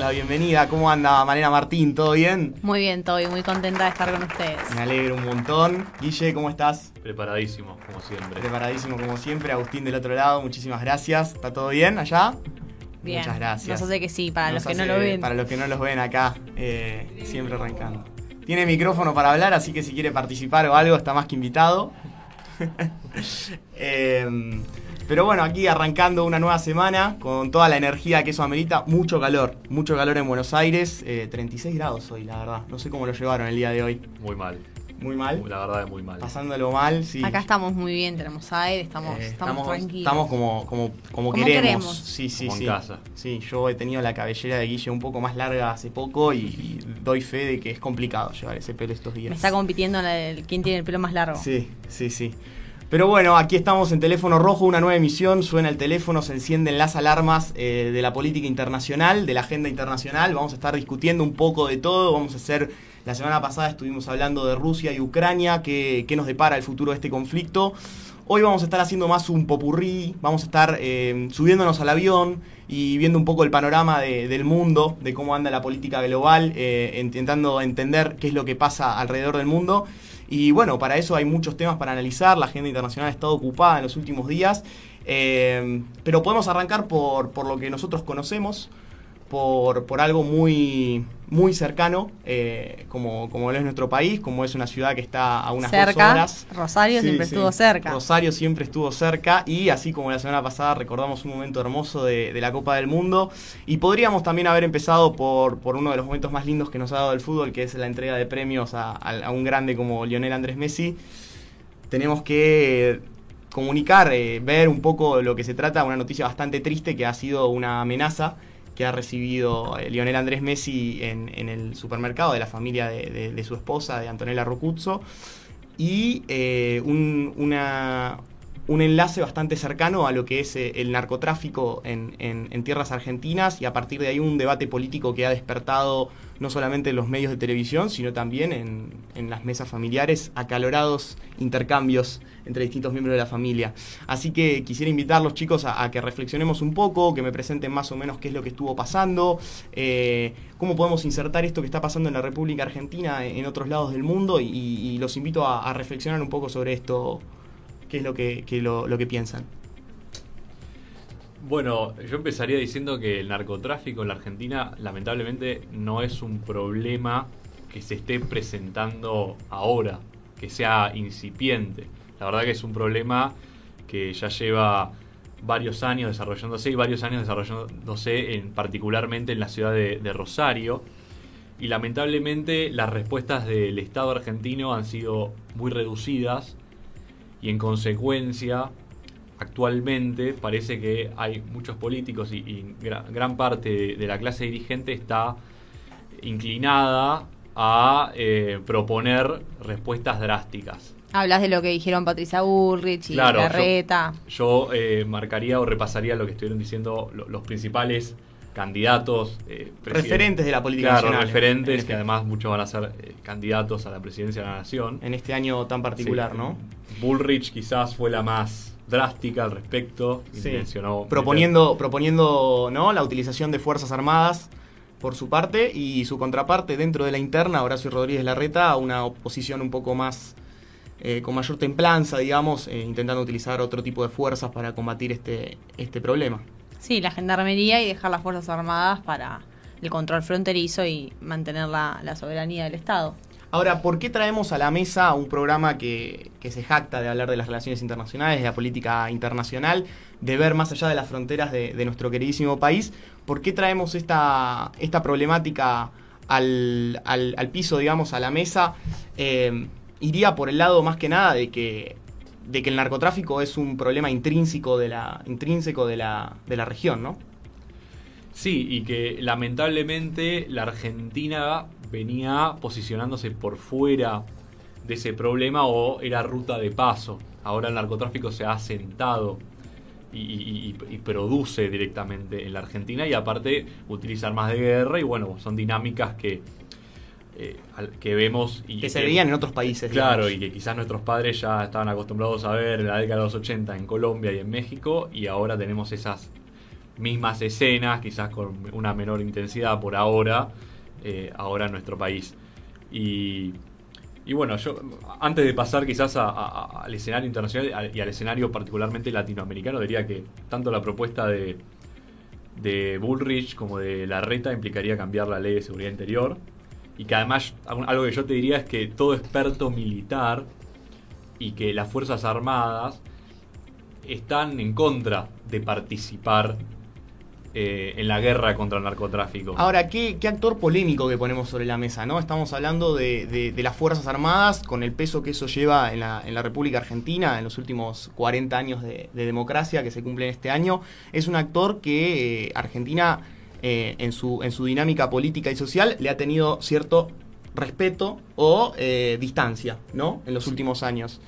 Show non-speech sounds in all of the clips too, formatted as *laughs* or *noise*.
la bienvenida. ¿Cómo anda Malena Martín? ¿Todo bien? Muy bien, todo y muy contenta de estar con ustedes. Me alegro un montón. Guille, ¿cómo estás? Preparadísimo, como siempre. Preparadísimo como siempre. Agustín del otro lado, muchísimas gracias. ¿Está todo bien allá? Bien. Muchas gracias. Nos hace que sí, para Nos los que no lo ven. Para los que no los ven acá, eh, siempre arrancando. Tiene micrófono para hablar, así que si quiere participar o algo, está más que invitado. *laughs* Eh, pero bueno, aquí arrancando una nueva semana con toda la energía que eso amerita. Mucho calor, mucho calor en Buenos Aires. eh, 36 grados hoy, la verdad. No sé cómo lo llevaron el día de hoy. Muy mal. Muy mal. La verdad es muy mal. Pasándolo mal, sí. Acá estamos muy bien, tenemos aire, estamos, Eh, estamos, tranquilos. estamos como, como, como, Como queremos. queremos. Sí, sí, Como en sí. casa. Sí, yo he tenido la cabellera de Guille un poco más larga hace poco y, y doy fe de que es complicado llevar ese pelo estos días. Me está compitiendo en el, quién tiene el pelo más largo. Sí, sí, sí. Pero bueno, aquí estamos en Teléfono Rojo, una nueva emisión, suena el teléfono, se encienden las alarmas eh, de la política internacional, de la agenda internacional, vamos a estar discutiendo un poco de todo, vamos a hacer, la semana pasada estuvimos hablando de Rusia y Ucrania, qué, qué nos depara el futuro de este conflicto. Hoy vamos a estar haciendo más un popurrí, vamos a estar eh, subiéndonos al avión y viendo un poco el panorama de- del mundo, de cómo anda la política global, eh, intentando entender qué es lo que pasa alrededor del mundo. Y bueno, para eso hay muchos temas para analizar, la agenda internacional ha estado ocupada en los últimos días, eh, pero podemos arrancar por, por lo que nosotros conocemos, por, por algo muy, muy cercano, eh, como, como lo es nuestro país, como es una ciudad que está a unas dos cerca, horas. Rosario Sí, siempre sí. estuvo cerca. Rosario siempre estuvo cerca y así como la semana pasada recordamos un momento hermoso de, de la Copa del Mundo y podríamos también haber empezado por, por uno de los momentos más lindos que nos ha dado el fútbol, que es la entrega de premios a, a- a un grande como Lionel Andrés Messi. Tenemos que comunicar, eh, ver un poco lo que se trata, una noticia bastante triste que ha sido una amenaza que ha recibido eh, Lionel Andrés Messi en, el supermercado de la familia de, su esposa, de Antonella Rocuzzo, y eh, un, un enlace bastante cercano a lo que es eh, el narcotráfico en tierras argentinas. Y a partir de ahí un debate político que ha despertado no solamente en los medios de televisión, sino también en, en las mesas familiares, acalorados intercambios entre distintos miembros de la familia. Así que quisiera invitarlos chicos a, que reflexionemos un poco, que me presenten más o menos qué es lo que estuvo pasando, eh, cómo podemos insertar esto que está pasando en la República Argentina en otros lados del mundo y, los invito a, reflexionar un poco sobre esto, qué es lo que piensan. Bueno, yo empezaría diciendo que el narcotráfico en la Argentina lamentablemente no es un problema que se esté presentando ahora, que sea incipiente. La verdad que es un problema que ya lleva varios años desarrollándose y varios años desarrollándose en, particularmente en la ciudad de, Rosario. Y lamentablemente las respuestas del Estado argentino han sido muy reducidas y en consecuencia actualmente parece que hay muchos políticos y, y gra- gran parte de, de la clase dirigente está inclinada a eh, proponer respuestas drásticas. Hablas de lo que dijeron Patricia Bullrich y Claro, yo- Larreta. Yo eh, marcaría o repasaría lo que estuvieron diciendo lo- los principales candidatos. eh, Referentes de la política Claro, nacional. referentes, En este- que además muchos van a ser eh, candidatos a la presidencia de la nación. En este año tan particular, Sí. ¿no? Bullrich quizás fue la más drástica al respecto. y Sí. mencionó proponiendo, proponiendo ¿no? la utilización de Fuerzas Armadas por su parte y su contraparte dentro de la interna, Horacio Rodríguez Larreta, una oposición un poco más, eh, con mayor templanza, digamos, eh, intentando utilizar otro tipo de fuerzas para combatir este, este problema. Sí, la gendarmería y dejar las Fuerzas Armadas para el control fronterizo y mantener la, la soberanía del Estado. Ahora, ¿por qué traemos a la mesa un programa que, que se jacta de hablar de las relaciones internacionales, de la política internacional, de ver más allá de las fronteras de, de nuestro queridísimo país? ¿Por qué traemos esta, esta problemática al, al- al piso, digamos, a la mesa? Eh, iría por el lado más que nada de que, de que el narcotráfico es un problema intrínseco de la, intrínseco de la, de la región, ¿no? Sí, y que lamentablemente la Argentina venía posicionándose por fuera de ese problema o era ruta de paso. Ahora el narcotráfico se ha asentado y, y- produce directamente en la Argentina y aparte utiliza armas de guerra y bueno, son dinámicas que, eh, al- que vemos y Que se veían en otros países. Claro, digamos. y que quizás nuestros padres ya estaban acostumbrados a ver en la década de los 80 en Colombia y en México, y ahora tenemos esas mismas escenas, quizás con una menor intensidad por ahora, eh, ahora en nuestro país. Y, y bueno, yo antes de pasar quizás al escenario internacional y al escenario particularmente latinoamericano, diría que tanto la propuesta de, de Bullrich como de Larreta implicaría cambiar la ley de seguridad interior. Y que además, algo que yo te diría es que todo experto militar y que las Fuerzas Armadas están en contra de participar eh, en la guerra contra el narcotráfico. Ahora, ¿qué, actor polémico que ponemos sobre la mesa, ¿no? Estamos hablando de, las Fuerzas Armadas, con el peso que eso lleva en la, República Argentina, en los últimos 40 años de, democracia que se cumplen este año. Es un actor que eh, Argentina, eh, en, su, en su dinámica política y social, le ha tenido cierto respeto o distancia, ¿no? En los últimos años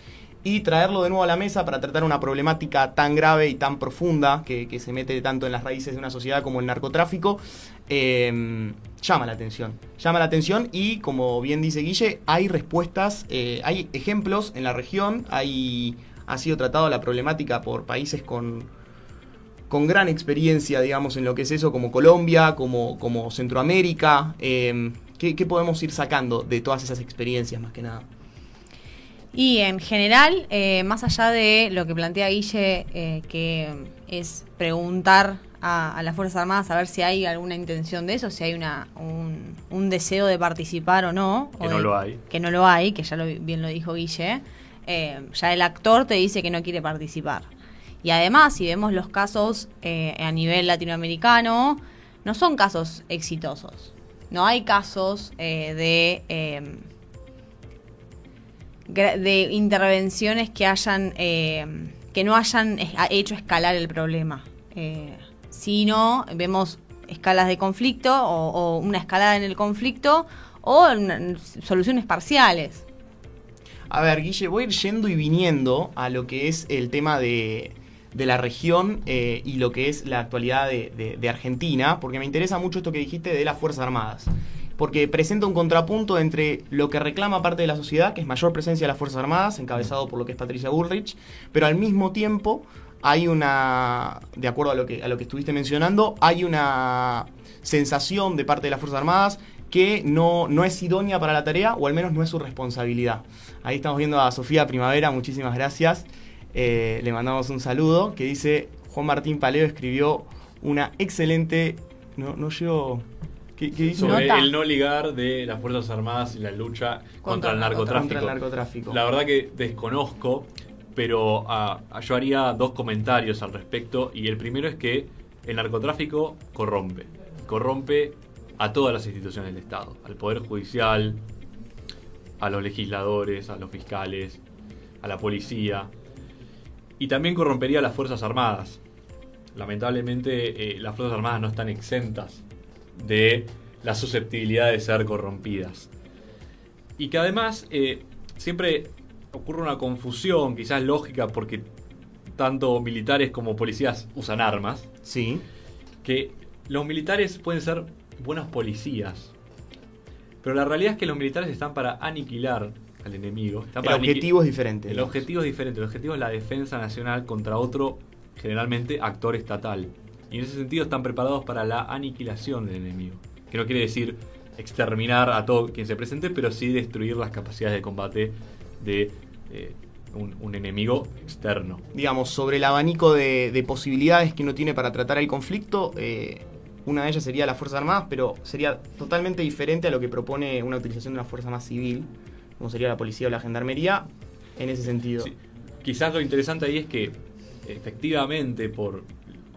y traerlo de nuevo a la mesa para tratar una problemática tan grave y tan profunda que, se mete tanto en las raíces de una sociedad como el narcotráfico, em, llama la atención. Llama la atención y, como bien dice Guille, hay respuestas, eh, hay ejemplos en la región, hay, ha sido tratado la problemática por países con, con gran experiencia, digamos, en lo que es eso, como Colombia, como, como Centroamérica. Em, ¿Qué podemos ir sacando de todas esas experiencias, más que nada? Y en general, eh, más allá de lo que plantea Guille, eh, que es preguntar a, las Fuerzas Armadas a ver si hay alguna intención de eso, si hay una, un, deseo de participar o no. Que no lo hay. Que no lo hay, que ya lo, bien lo dijo Guille. Eh, ya el actor te dice que no quiere participar. Y además, si vemos los casos a nivel latinoamericano, no son casos exitosos. No hay casos de de intervenciones que hayan eh, que no hayan hecho escalar el problema. Eh, sino vemos escalas de conflicto o, una escalada en el conflicto o soluciones parciales. A ver, Guille, voy a ir yendo y viniendo a lo que es el tema de, de la región eh, y lo que es la actualidad de, Argentina, porque me interesa mucho esto que dijiste de las Fuerzas Armadas porque presenta un contrapunto entre lo que reclama parte de la sociedad, que es mayor presencia de las Fuerzas Armadas, encabezado por lo que es Patricia Bullrich, pero al mismo tiempo hay una, de acuerdo a lo que, a lo que estuviste mencionando, hay una sensación de parte de las Fuerzas Armadas que no, no es idónea para la tarea, o al menos no es su responsabilidad. Ahí estamos viendo a Sofía Primavera, muchísimas gracias. Eh, le mandamos un saludo, que dice, Juan Martín Paleo escribió una excelente... No, no llevo sobre el no ligar de las Fuerzas Armadas y la lucha contra, el, narcotráfico. La verdad que desconozco, pero ah, yo haría dos comentarios al respecto. Y el primero es que el narcotráfico corrompe. Corrompe a todas las instituciones del Estado. Al Poder Judicial, a los legisladores, a los fiscales, a la policía. Y también corrompería a las Fuerzas Armadas. Lamentablemente eh, las Fuerzas Armadas no están exentas de la susceptibilidad de ser corrompidas. Y que además eh, siempre ocurre una confusión, quizás lógica, porque tanto militares como policías usan armas. Sí. Que los militares pueden ser buenos policías. Pero la realidad es que los militares están para aniquilar al enemigo. el objetivo es diferente. El objetivo es diferente. El objetivo es la defensa nacional contra otro, generalmente actor estatal. Y en ese sentido están preparados para la aniquilación del enemigo. Que no quiere decir exterminar a todo quien se presente, pero sí destruir las capacidades de combate de eh, un, enemigo externo. Digamos, sobre el abanico de, posibilidades que uno tiene para tratar el conflicto, eh, una de ellas sería las Fuerzas Armadas, pero sería totalmente diferente a lo que propone una utilización de una fuerza más civil, como sería la policía o la gendarmería, en ese sentido. Quizás lo interesante ahí es que efectivamente por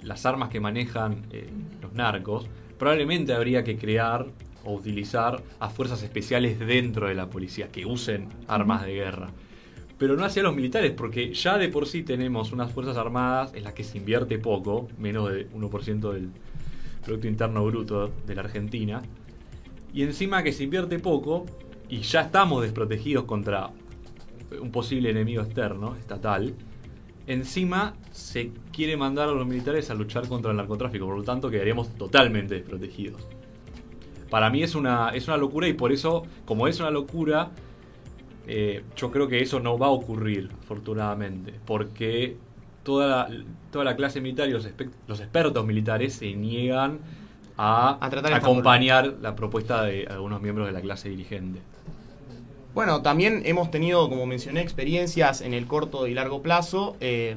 las armas que manejan eh, los narcos, probablemente habría que crear o utilizar a fuerzas especiales dentro de la policía que usen armas de guerra. Pero no hacia los militares, porque ya de por sí tenemos unas fuerzas armadas en las que se invierte poco, menos de 1% del Producto Interno Bruto de la Argentina. Y encima que se invierte poco, y ya estamos desprotegidos contra un posible enemigo externo, estatal, encima se quiere mandar a los militares a luchar contra el narcotráfico, por lo tanto quedaríamos totalmente desprotegidos. Para mí es una, es una locura y por eso, como es una locura, eh, yo creo que eso no va a ocurrir, afortunadamente, porque toda la, toda la clase militar y los, los expertos militares se niegan a, acompañar la propuesta de algunos miembros de la clase dirigente. Bueno, también hemos tenido, como mencioné, experiencias en el corto y largo plazo. Eh,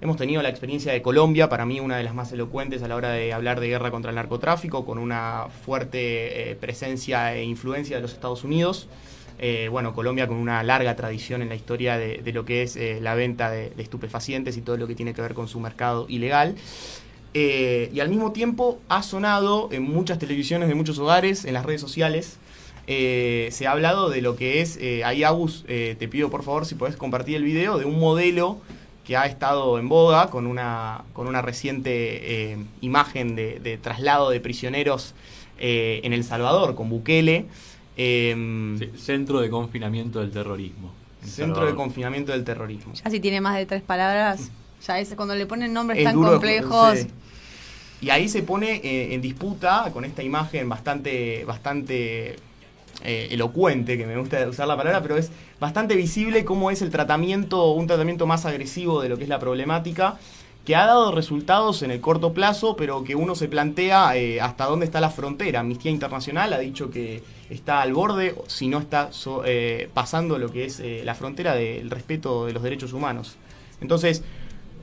hemos tenido la experiencia de Colombia, para mí una de las más elocuentes a la hora de hablar de guerra contra el narcotráfico, con una fuerte eh, presencia e influencia de los Estados Unidos. Eh, bueno, Colombia con una larga tradición en la historia de, lo que es la venta de, de, estupefacientes y todo lo que tiene que ver con su mercado ilegal. y al mismo tiempo ha sonado en muchas televisiones de muchos hogares, en las redes sociales, eh, se ha hablado de lo que es, eh, ahí Agus, eh, te pido por favor si podés compartir el video, de un modelo que ha estado en boga con una, con una reciente imagen de, traslado de prisioneros en El Salvador, con Bukele. Em, centro de confinamiento del terrorismo. Centro de confinamiento del terrorismo. Ya si tiene más de tres palabras, ya es cuando le ponen nombres tan complejos. Y ahí se pone en disputa con esta imagen bastante, bastante eh, elocuente, que me gusta usar la palabra, pero es bastante visible cómo es el tratamiento, un tratamiento más agresivo de lo que es la problemática, que ha dado resultados en el corto plazo, pero que uno se plantea eh, hasta dónde está la frontera. Amnistía Internacional ha dicho que está al borde, si no está eh, pasando lo que es la frontera del respeto de los derechos humanos. Entonces,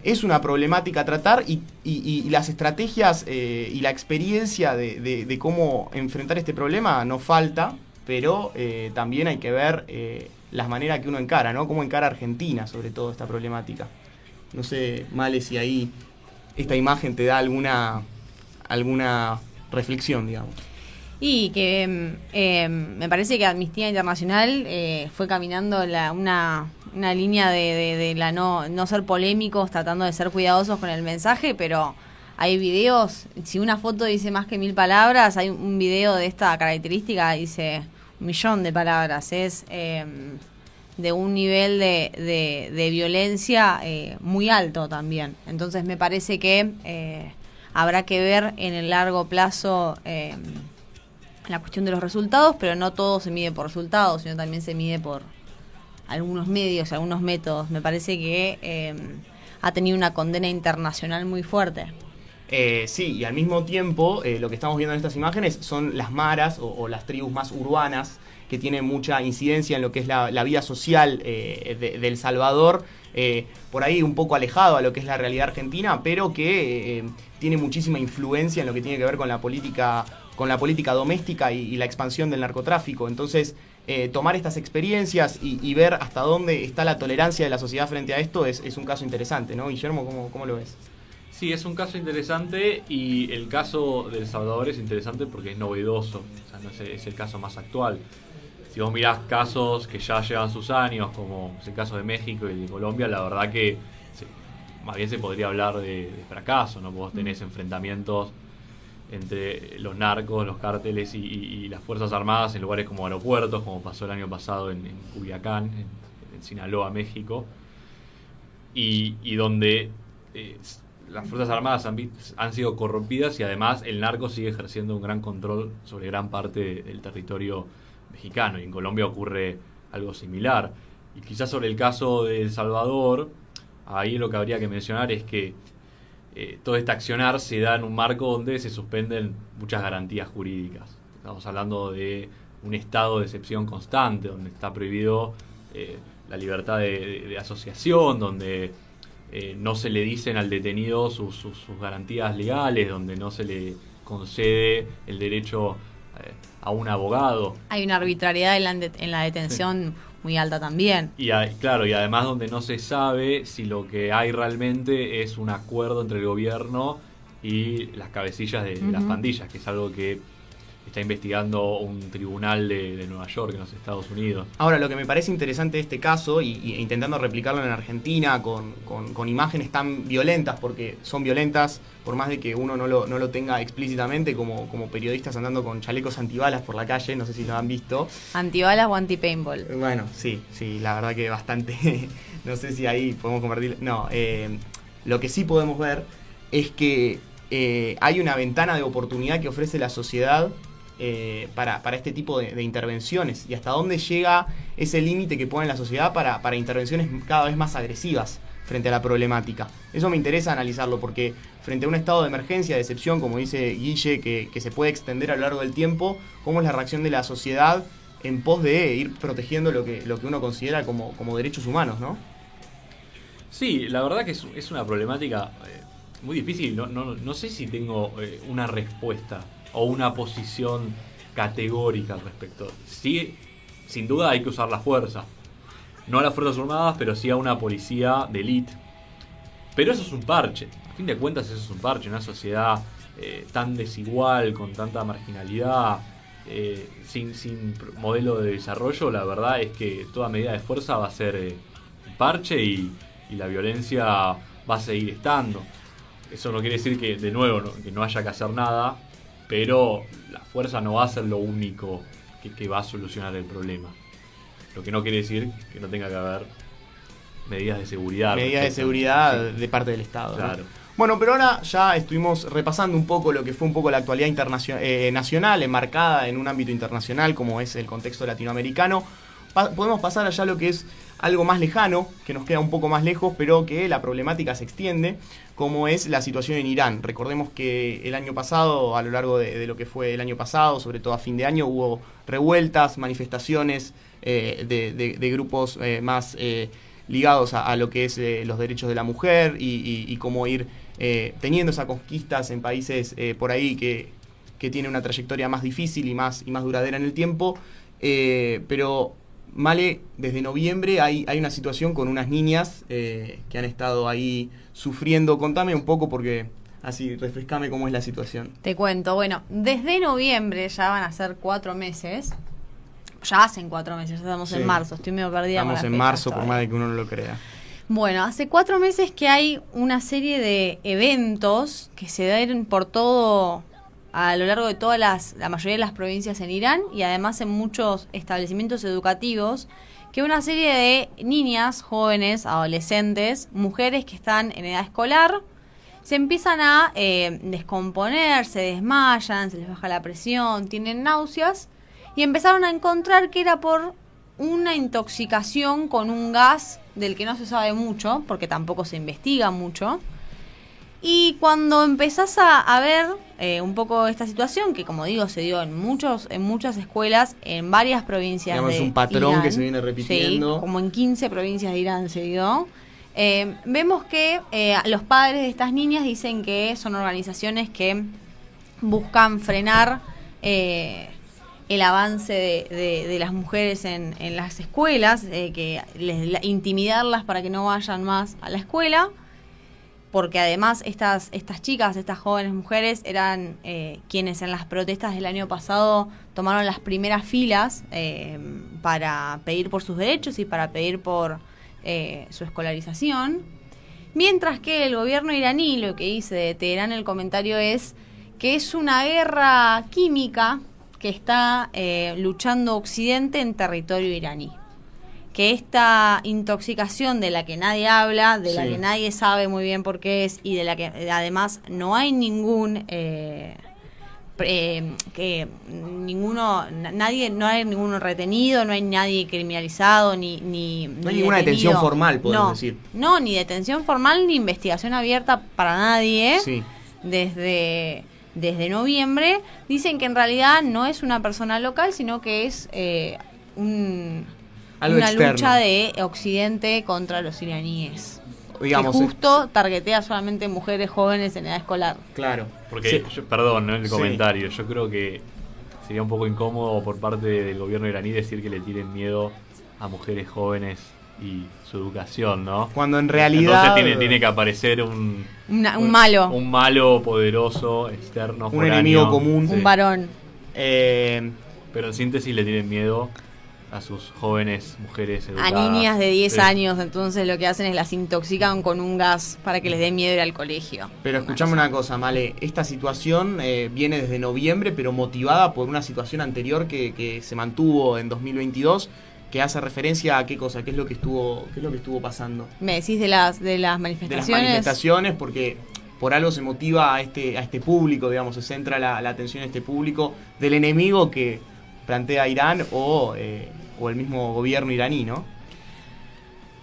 es una problemática a tratar y, las estrategias y la experiencia de, cómo enfrentar este problema no falta pero eh, también hay que ver eh, las maneras que uno encara, ¿no? Cómo encara Argentina sobre todo esta problemática. No sé, Male, si ahí esta imagen te da alguna, alguna reflexión, digamos. Y que em, em, me parece que Amnistía Internacional eh, fue caminando la, una, una, línea de, de, la no, no ser polémicos, tratando de ser cuidadosos con el mensaje, pero hay videos, si una foto dice más que mil palabras, hay un video de esta característica, dice un millón de palabras, es em, de un nivel de, de, violencia eh, muy alto también. Entonces me parece que eh, habrá que ver en el largo plazo em, la cuestión de los resultados, pero no todo se mide por resultados, sino también se mide por algunos medios, algunos métodos. Me parece que em, ha tenido una condena internacional muy fuerte. Eh, sí, y al mismo tiempo eh, lo que estamos viendo en estas imágenes son las maras o, las tribus más urbanas que tienen mucha incidencia en lo que es la, vida social eh, de, El Salvador, por ahí un poco alejado a lo que es la realidad argentina, pero que tiene muchísima influencia en lo que tiene que ver con la política, con la política doméstica y, la expansión del narcotráfico. Entonces, tomar estas experiencias y, ver hasta dónde está la tolerancia de la sociedad frente a esto es, un caso interesante, ¿no? Guillermo, ¿cómo, cómo lo ves? Sí, es un caso interesante y el caso del Salvador es interesante porque es novedoso, o sea, no es, el caso más actual. Si vos mirás casos que ya llevan sus años, como es el caso de México y de Colombia, la verdad que más bien se podría hablar de, fracaso, ¿no? Vos tenés enfrentamientos entre los narcos, los cárteles y, las Fuerzas Armadas en lugares como aeropuertos, como pasó el año pasado en, en Culiacán, en, Sinaloa, México, y, donde eh, las Fuerzas Armadas han, sido corrompidas y además el narco sigue ejerciendo un gran control sobre gran parte del territorio mexicano. Y en Colombia ocurre algo similar. Y quizás sobre el caso de El Salvador, ahí lo que habría que mencionar es que eh, todo este accionar se da en un marco donde se suspenden muchas garantías jurídicas. Estamos hablando de un estado de excepción constante, donde está prohibido eh, la libertad de asociación, donde eh, no se le dicen al detenido sus, sus, garantías legales, donde no se le concede el derecho eh, a un abogado. Hay una arbitrariedad en la, en la detención muy alta también. Y claro, y además donde no se sabe si lo que hay realmente es un acuerdo entre el gobierno y las cabecillas de las pandillas, que es algo que está investigando un tribunal de, Nueva York, en los Estados Unidos. Ahora, lo que me parece interesante de este caso, y, intentando replicarlo en Argentina con, con, imágenes tan violentas, porque son violentas, por más de que uno no lo, no lo tenga explícitamente, como, como periodistas andando con chalecos antibalas por la calle, no sé si lo han visto. ¿Antibalas o anti-paintball? Bueno, sí, sí, la verdad que bastante, *laughs* no sé si ahí podemos compartir. No, eh, lo que sí podemos ver es que eh, hay una ventana de oportunidad que ofrece la sociedad eh, para, este tipo de, intervenciones y hasta dónde llega ese límite que pone la sociedad para, intervenciones cada vez más agresivas. frente a la problemática. Eso me interesa analizarlo porque frente a un estado de emergencia, de excepción, como dice Guille, que, que se puede extender a lo largo del tiempo, ¿cómo es la reacción de la sociedad en pos de ir protegiendo lo que, lo que uno considera como, como derechos humanos, ¿no? Sí, la verdad que es, es una problemática eh, muy difícil. No, no, no, sé si tengo eh, una respuesta o una posición categórica al respecto. Sí, sin duda hay que usar la fuerza. No a las Fuerzas Armadas, pero sí a una policía de élite. Pero eso es un parche. A fin de cuentas eso es un parche. Una sociedad eh, tan desigual, con tanta marginalidad, eh, sin, sin modelo de desarrollo, la verdad es que toda medida de fuerza va a ser eh, un parche y, y, la violencia va a seguir estando. Eso no quiere decir que, de nuevo, no, que no haya que hacer nada, pero la fuerza no va a ser lo único que, que va a solucionar el problema. Lo que no quiere decir que no tenga que haber medidas de seguridad. Medidas de seguridad sí. de parte del Estado. Claro. ¿no? Bueno, pero ahora ya estuvimos repasando un poco lo que fue un poco la actualidad internacional, eh, nacional, enmarcada en un ámbito internacional como es el contexto latinoamericano. Pa podemos pasar allá a lo que es algo más lejano, que nos queda un poco más lejos, pero que la problemática se extiende, como es la situación en Irán. Recordemos que el año pasado, a lo largo de, lo que fue el año pasado, sobre todo a fin de año, hubo revueltas, manifestaciones eh, de, grupos eh, más eh, ligados a, lo que es los derechos de la mujer y, cómo ir teniendo esas conquistas en países por ahí que, que tienen una trayectoria más difícil y más, y más duradera en el tiempo. Pero, Male, desde noviembre hay, hay una situación con unas niñas que han estado ahí sufriendo. Contame un poco porque así refrescame cómo es la situación. Te cuento, bueno, desde noviembre ya van a ser cuatro meses. Ya hacen cuatro meses, ya estamos sí. en marzo, estoy medio perdida. Estamos en marzo, todavía. por más de que uno no lo crea. Bueno, hace cuatro meses que hay una serie de eventos que se dan por todo, a lo largo de todas las, la mayoría de las provincias en Irán y además en muchos establecimientos educativos, que una serie de niñas, jóvenes, adolescentes, mujeres que están en edad escolar, se empiezan a eh, descomponer, se desmayan, se les baja la presión, tienen náuseas y empezaron a encontrar que era por una intoxicación con un gas del que no se sabe mucho, porque tampoco se investiga mucho. Y cuando empezás a, a ver eh, un poco esta situación, que como digo, se dio en muchos, en muchas escuelas, en varias provincias Digamos, de un patrón Irán, que se viene repitiendo. Sí, como en 15 provincias de Irán se dio. Eh, vemos que eh, los padres de estas niñas dicen que son organizaciones que buscan frenar eh, el avance de, de, de, las mujeres en, en las escuelas, eh, que les, la, intimidarlas para que no vayan más a la escuela, porque además estas, estas chicas, estas jóvenes mujeres, eran eh, quienes en las protestas del año pasado tomaron las primeras filas eh, para pedir por sus derechos y para pedir por eh, su escolarización. Mientras que el gobierno iraní, lo que dice de Teherán el comentario es que es una guerra química que está luchando Occidente en territorio iraní. Que esta intoxicación de la que nadie habla, de sí. la que nadie sabe muy bien por qué es y de la que además no hay ningún eh, eh, que ninguno nadie no hay ninguno retenido, no hay nadie criminalizado ni ni no hay ni ninguna detenido. detención formal, podemos no, decir. No, ni detención formal ni investigación abierta para nadie. Sí. Desde desde noviembre, dicen que en realidad no es una persona local, sino que es eh, un, Algo una externo. lucha de Occidente contra los iraníes. Digamos, que justo es... targetea solamente mujeres jóvenes en edad escolar. Claro. Porque, sí. yo, perdón, ¿no? el comentario, sí. yo creo que sería un poco incómodo por parte del gobierno iraní decir que le tienen miedo a mujeres jóvenes y su educación, ¿no? Cuando en realidad... Entonces tiene, tiene que aparecer un... Una, un, un, malo. Un malo poderoso, externo, Un foráneo, enemigo común. Sí. Un varón. Eh, pero en síntesis le tienen miedo a sus jóvenes mujeres educadas. A niñas de 10 sí. años, entonces lo que hacen es las intoxican con un gas para que les dé miedo ir al colegio. Pero escuchame una cosa, Male, esta situación eh, viene desde noviembre, pero motivada por una situación anterior que, que se mantuvo en 2022 que hace referencia a qué cosa, qué es lo que estuvo, qué es lo que estuvo pasando. Me decís de las de las manifestaciones. De las manifestaciones, porque por algo se motiva a este, a este público, digamos, se centra la, la atención a este público del enemigo que plantea Irán o, eh, o el mismo gobierno iraní, ¿no?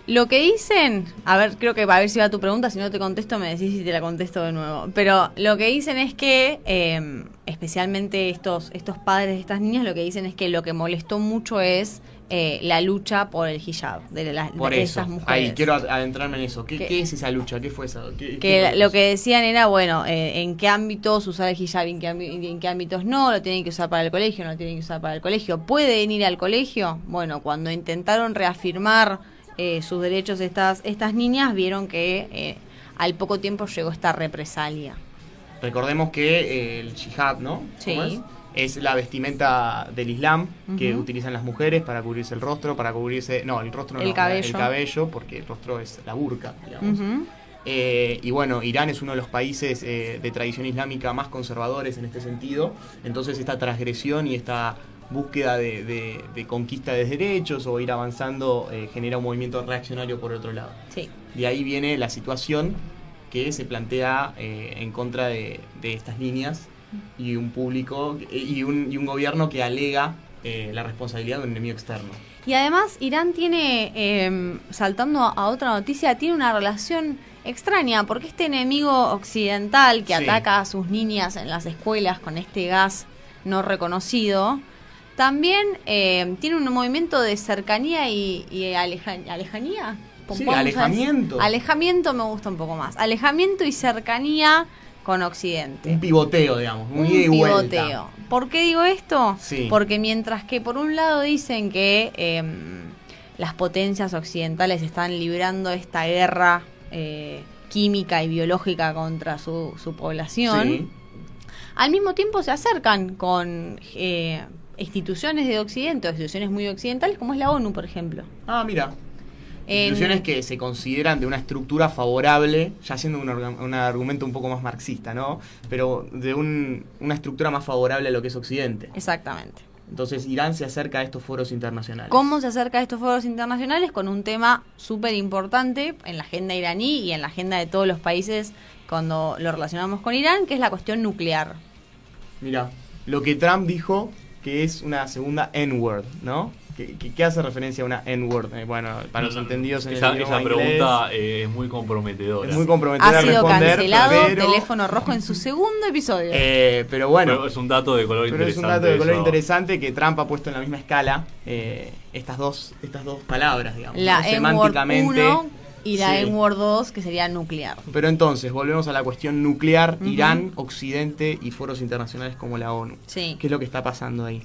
Lo que dicen, a ver, creo que a ver si va tu pregunta, si no te contesto me decís si te la contesto de nuevo. Pero lo que dicen es que, eh, especialmente estos, estos padres de estas niñas, lo que dicen es que lo que molestó mucho es eh, la lucha por el hijab de, las Por de eso, esas mujeres. ahí quiero ad- adentrarme en eso. ¿Qué, Que- qué es esa lucha? ¿Qué fue eso? ¿Qué- que qué- lo que decían era, bueno, eh, en qué ámbitos usar el hijab y en qué, en qué ámbitos no, lo tienen que usar para el colegio, no lo tienen que usar para el colegio. ¿Pueden ir al colegio? Bueno, cuando intentaron reafirmar eh, sus derechos estas, estas niñas, vieron que eh, al poco tiempo llegó esta represalia. Recordemos que eh, el jihad, ¿no? Sí. ¿Cómo Es? Es la vestimenta del Islam que Ujú. utilizan las mujeres para cubrirse el rostro, para cubrirse... No, el rostro no, El no, cabello. el cabello, porque el rostro es la burka, digamos. Ujú. Eh, y bueno, Irán es uno de los países eh, de tradición islámica más conservadores en este sentido. Entonces esta transgresión y esta búsqueda de, de- de conquista de derechos o ir avanzando eh, genera un movimiento reaccionario por otro lado. Sí. De ahí viene la situación que se plantea eh, en contra de, de estas niñas y un público eh, y un, y un gobierno que alega eh, la responsabilidad de un enemigo externo. Y además Irán tiene, eh, saltando a otra noticia, tiene una relación extraña, porque este enemigo occidental que Sí. ataca a sus niñas en las escuelas con este gas no reconocido, también eh, tiene un movimiento de cercanía y, y aleja- alejanía. Sí, alejamiento. Alejamiento me gusta un poco más. Alejamiento y cercanía con Occidente Un pivoteo, digamos, un, un ida y vuelta. pivoteo. ¿Por qué digo esto? Sí. Porque mientras que por un lado dicen que em, las potencias occidentales están librando esta guerra eh, química y biológica contra su, su población, Sí. al mismo tiempo se acercan con eh, instituciones de Occidente, o instituciones muy occidentales, como es la ONU, por ejemplo. Ah, mira. En- Instituciones que se consideran de una estructura favorable, ya siendo un argumento un poco más marxista, ¿no? Pero de un- una estructura más favorable a lo que es Occidente. Exactamente. Entonces Irán se acerca a estos foros internacionales. ¿Cómo se acerca a estos foros internacionales? Con un tema súper importante en la agenda iraní y en la agenda de todos los países cuando lo relacionamos con Irán, que es la cuestión nuclear. Mira, lo que Trump dijo que es una segunda N-word, ¿no? ¿Qué, qué- qué hace referencia a una N-word? Eh, bueno, para los entendidos en esa, el idioma esa inglés, pregunta eh, es muy comprometedora. es muy comprometedora Ha sido responder, cancelado pero, teléfono rojo en su segundo episodio. eh, pero bueno, Pero es un dato de color Pero es interesante. un dato de color eso. interesante que Trump ha puesto en la misma escala eh, estas dos estas dos palabras, digamos. la ¿no? N-word 1 y la sí. N-word 2, que sería nuclear. Pero entonces, volvemos a la cuestión nuclear. Irán, Occidente y foros internacionales como la ONU. Sí. ¿Qué es lo que está pasando ahí?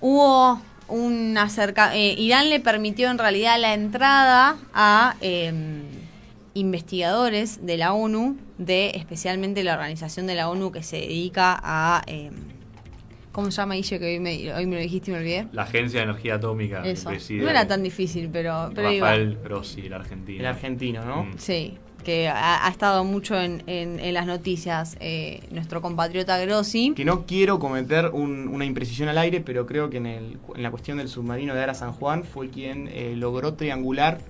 Hubo un acerca eh, Irán le permitió en realidad la entrada a eh, investigadores de la ONU, de especialmente la organización de la ONU que se dedica a eh, ¿cómo se llama Guille que hoy me, hoy me lo dijiste y me olvidé? La Agencia de Energía Atómica. Eso. preside No era tan difícil, pero, pero. Rafael Grossi, el argentino. El argentino, ¿no? Mm. Sí, que ha, ha estado mucho en, en- en las noticias eh, nuestro compatriota Grossi. Que no quiero cometer un- una imprecisión al aire, pero creo que en, el- en la cuestión del submarino de Ara San Juan fue quien eh, logró triangular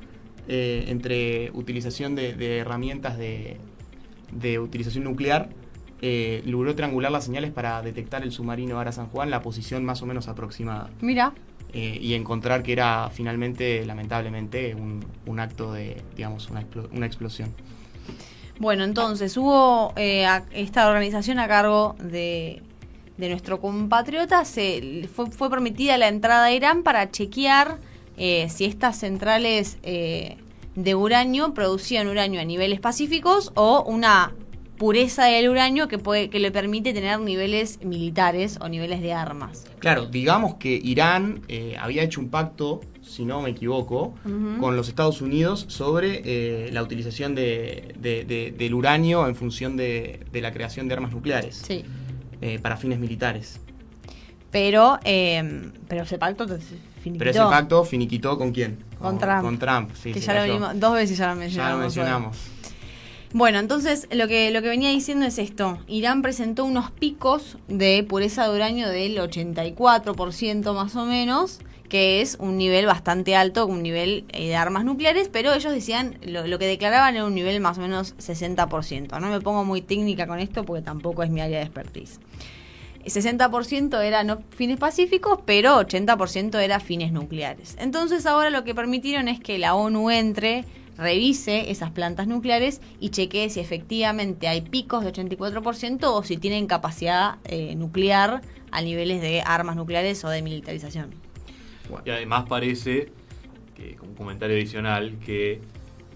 eh, entre utilización de, de herramientas de, de utilización nuclear, eh, logró triangular las señales para detectar el submarino Ara San Juan, la posición más o menos aproximada. Mira, eh, y encontrar que era finalmente, lamentablemente, un, un acto de, digamos, una, explo- una explosión. Bueno, entonces hubo eh, a- esta organización a cargo de, de nuestro compatriota, se fue, fue permitida la entrada a Irán para chequear eh, si estas centrales de uranio producían uranio a niveles pacíficos o una pureza del uranio que, puede, que le permite tener niveles militares o niveles de armas. Claro, digamos que Irán eh, había hecho un pacto, si no me equivoco, con los Estados Unidos sobre eh, la utilización de, de- de- del uranio en función de, la creación de armas nucleares Sí. eh, para fines militares. Pero, eh, pero ese pacto finiquitó. Pero ese pacto finiquitó con quién? Con Trump. Con Trump, sí. que ya lo venimos, dos veces ya lo Ya mencionamos. lo hoy. mencionamos. Bueno, entonces lo que, lo que venía diciendo es esto. Irán presentó unos picos de pureza de uranio del 84% más o menos, que es un nivel bastante alto, un nivel eh, de armas nucleares, pero ellos decían, lo, lo que declaraban era un nivel más o menos 60%. No me pongo muy técnica con esto porque tampoco es mi área de expertise. 60% era no fines pacíficos, pero 80% era fines nucleares. Entonces ahora lo que permitieron es que la ONU entre, revise esas plantas nucleares y chequee si efectivamente hay picos de 84% o si tienen capacidad eh, nuclear a niveles de armas nucleares o de militarización. Y además parece, que como comentario adicional, que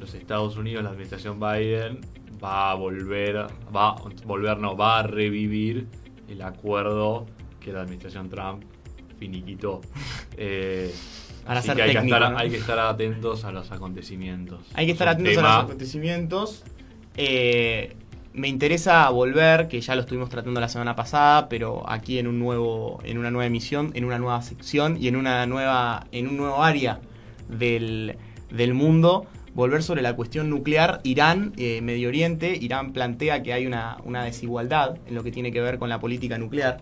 los Estados Unidos, la administración Biden, va a volver, va a volver, no, va a revivir el acuerdo que la administración Trump finiquitó. *laughs* Eh, así que hay, que estar, hay, que estar, atentos a los acontecimientos. Hay que estar atentos a los acontecimientos. Eh, me interesa volver, que ya lo estuvimos tratando la semana pasada, pero aquí en un nuevo, en una nueva emisión, en una nueva sección y en una nueva, en un nuevo área del, del mundo volver sobre la cuestión nuclear, Irán, eh, Medio Oriente, Irán plantea que hay una, desigualdad en lo que tiene que ver con la política nuclear,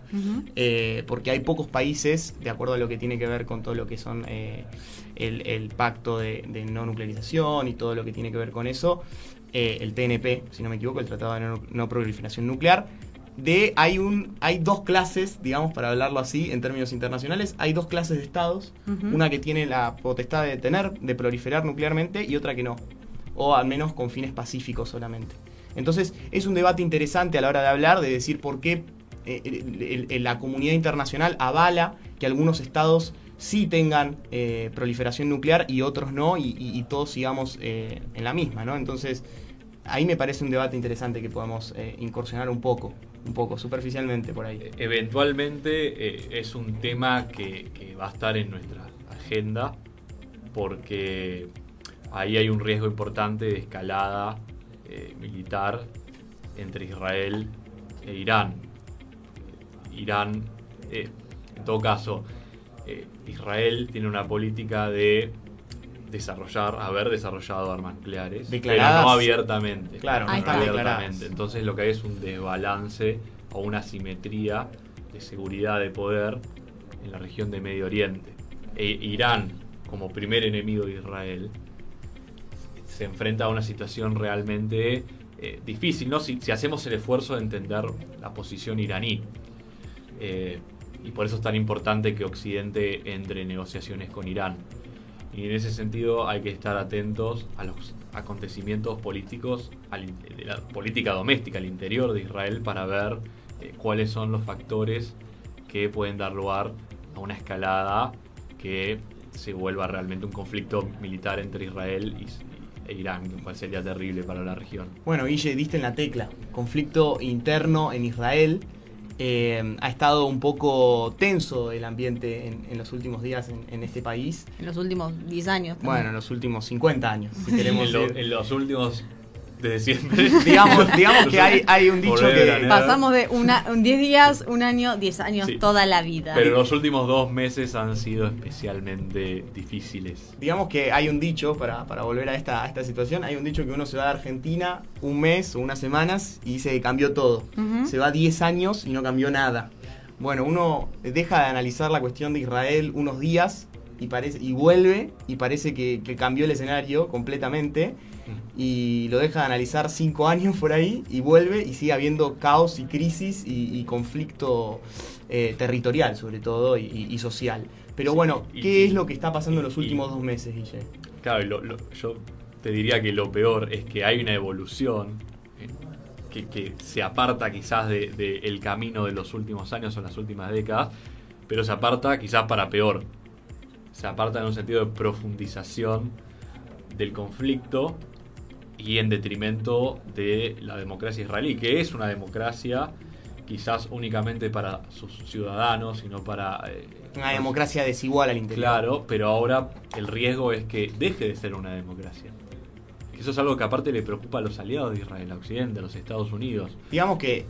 eh, porque hay pocos países, de acuerdo a lo que tiene que ver con todo lo que son eh, el, pacto de, no nuclearización y todo lo que tiene que ver con eso, el TNP, si no me equivoco, el Tratado de no Proliferación Nuclear, de hay un hay dos clases, digamos para hablarlo así en términos internacionales, hay dos clases de estados, una que tiene la potestad de tener de proliferar nuclearmente y otra que no, o al menos con fines pacíficos solamente. Entonces, es un debate interesante a la hora de hablar de decir por qué eh, la comunidad internacional avala que algunos estados sí tengan eh, proliferación nuclear y otros no, y, todos sigamos eh, en la misma, ¿no? Entonces, ahí me parece un debate interesante que podemos incursionar un poco un poco, superficialmente por ahí. Eventualmente eh, es un tema que, va a estar en nuestra agenda porque ahí hay un riesgo importante de escalada eh, militar entre Israel e Irán. Irán, eh, en todo caso, Israel tiene una política de desarrollar, haber desarrollado armas nucleares, pero no abiertamente. Claro, no abiertamente. Entonces lo que hay es un desbalance o una simetría de seguridad de poder en la región de Medio Oriente. E Irán, como primer enemigo de Israel, se enfrenta a una situación realmente eh, difícil, ¿no? Si, hacemos el esfuerzo de entender la posición iraní. Eh, y por eso es tan importante que Occidente entre en negociaciones con Irán. Y en ese sentido hay que estar atentos a los acontecimientos políticos, de la política doméstica al interior de Israel para ver eh, cuáles son los factores que pueden dar lugar a una escalada que se vuelva realmente un conflicto militar entre Israel y, e Irán, cual sería terrible para la región. Bueno, Guille, diste en la tecla. Conflicto interno en Israel eh, ha estado un poco tenso el ambiente en, los últimos días en, este país. En los últimos 10 años. Bueno, en los últimos 50 años, si *laughs* queremos en, los últimos desde siempre. *laughs* digamos, digamos que hay, hay un dicho que... Pasamos de una, 10 días, un año, 10 años, toda la vida. Pero los últimos dos meses han sido especialmente difíciles. Digamos que hay un dicho, para, para volver a esta, a esta situación, hay un dicho que uno se va a Argentina un mes o unas semanas y dice que cambió todo. Se va 10 años y no cambió nada. Bueno, uno deja de analizar la cuestión de Israel unos días y, parece, y vuelve y parece que, que cambió el escenario completamente y lo deja de analizar cinco años por ahí y vuelve y sigue habiendo caos y crisis y, conflicto eh, territorial sobre todo y, social. Pero bueno, ¿qué es lo que está pasando en los últimos dos meses, Guille? Claro, yo te diría que lo peor es que hay una evolución eh, que, se aparta quizás del de, el camino de los últimos años o las últimas décadas, pero se aparta quizás para peor. Se aparta en un sentido de profundización del conflicto y en detrimento de la democracia israelí, que es una democracia quizás únicamente para sus ciudadanos, sino para... Eh, una democracia desigual al interior. Claro, pero ahora el riesgo es que deje de ser una democracia. Eso es algo que aparte le preocupa a los aliados de Israel, a Occidente, a los Estados Unidos. Digamos que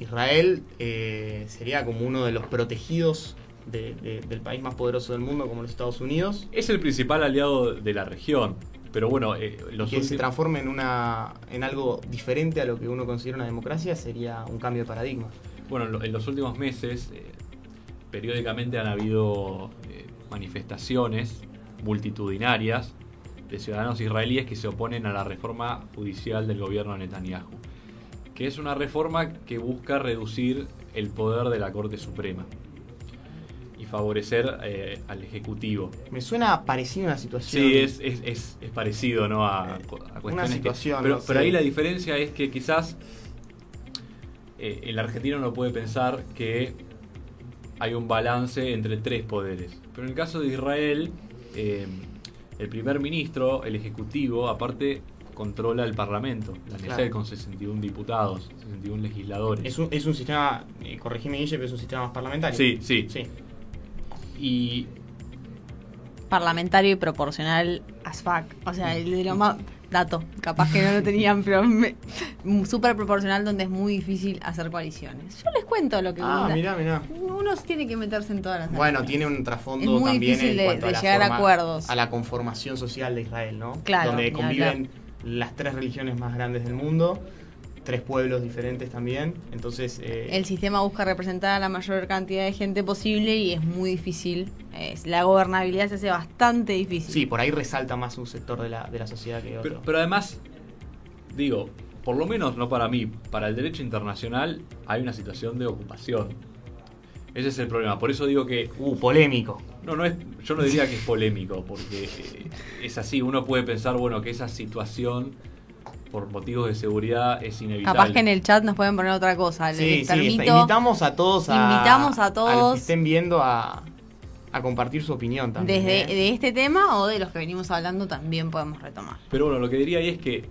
Israel eh, sería como uno de los protegidos del país más poderoso del mundo, como los Estados Unidos. Es el principal aliado de la región. Pero bueno, eh, que se transforme en una en algo diferente a lo que uno considera una democracia sería un cambio de paradigma. Bueno, en los últimos meses eh, periódicamente han habido eh, manifestaciones multitudinarias de ciudadanos israelíes que se oponen a la reforma judicial del gobierno de Netanyahu. que es una reforma que busca reducir el poder de la Corte Suprema y favorecer eh, al Ejecutivo. Me suena parecido a una situación. Sí, es, es, es, es parecido ¿no? a, a cuestiones una que- situación, pero, ahí la diferencia es que quizás eh, el argentino no puede pensar que hay un balance entre tres poderes. Pero en el caso de Israel, eh, el primer ministro, el ejecutivo, aparte controla el parlamento, la Claro. Knesset con 61 diputados, 61 legisladores. Es un, es un sistema, eh, corregime Guille, pero es un sistema más parlamentario. Sí, sí. Sí. Y Parlamentario y proporcional as fuck. O sea, el de lo más. Dato, capaz que no lo tenían, pero súper proporcional donde es muy difícil hacer coaliciones. Yo les cuento lo que Ah, mirá, mirá. Uno tiene que meterse en todas las Bueno, tiene un Es trasfondo muy también difícil en de- cuanto de a la llegar a acuerdos. a la conformación social de Israel, ¿no? Claro, Donde conviven las tres religiones más grandes del mundo, tres pueblos diferentes también. Entonces, eh, El sistema busca representar a la mayor cantidad de gente posible y es muy difícil. Es- la gobernabilidad se hace bastante difícil. sí, por ahí resalta más un sector de la, de la sociedad que otro. Pero, pero además, digo, por lo menos no para mí, para el derecho internacional hay una situación de ocupación. Ese es el problema. Por eso digo que. Uh, polémico. No, no es. Yo no diría que es polémico, porque eh, es así. Uno puede pensar, bueno, que esa situación, por motivos de seguridad, es inevitable. Capaz que en el chat nos pueden poner otra cosa. Sí, invitamos a todos a. Invitamos a los todos- que estén viendo a, a compartir su opinión también. Desde ¿eh? de este tema o de los que venimos hablando también podemos retomar. Pero bueno, lo que diría ahí es que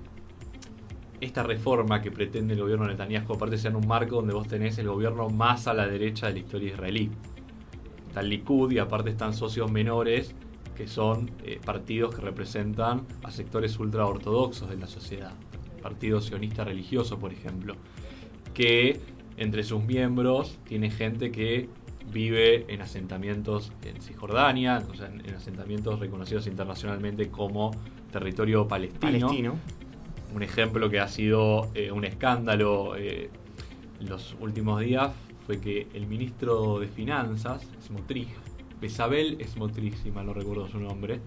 esta reforma que pretende el gobierno de Netanyahu aparte sea en un marco donde vos tenés el gobierno más a la derecha de la historia israelí. Está el Likud y aparte están socios menores que son eh, partidos que representan a sectores ultraortodoxos de la sociedad. Partido sionista religioso, por ejemplo, que entre sus miembros tiene gente que vive en asentamientos en Cisjordania, o sea, en, en asentamientos reconocidos internacionalmente como territorio palestino. Palestino. Un ejemplo que ha sido eh, un escándalo eh, en los últimos días fue que el ministro de Finanzas, Smotrich, Besabel Smotrich, si mal no recuerdo su nombre,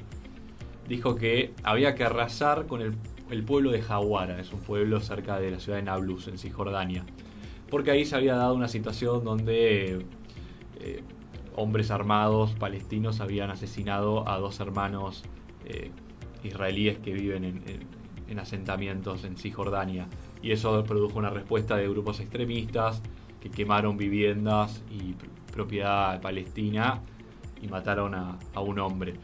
dijo que había que arrasar con el, el pueblo de Jawara, es un pueblo cerca de la ciudad de Nablus, en Cisjordania, porque ahí se había dado una situación donde eh, hombres armados palestinos habían asesinado a dos hermanos eh, israelíes que viven en, en- en asentamientos en Cisjordania. Y eso produjo una respuesta de grupos extremistas que quemaron viviendas y pr- propiedad palestina y mataron a un hombre.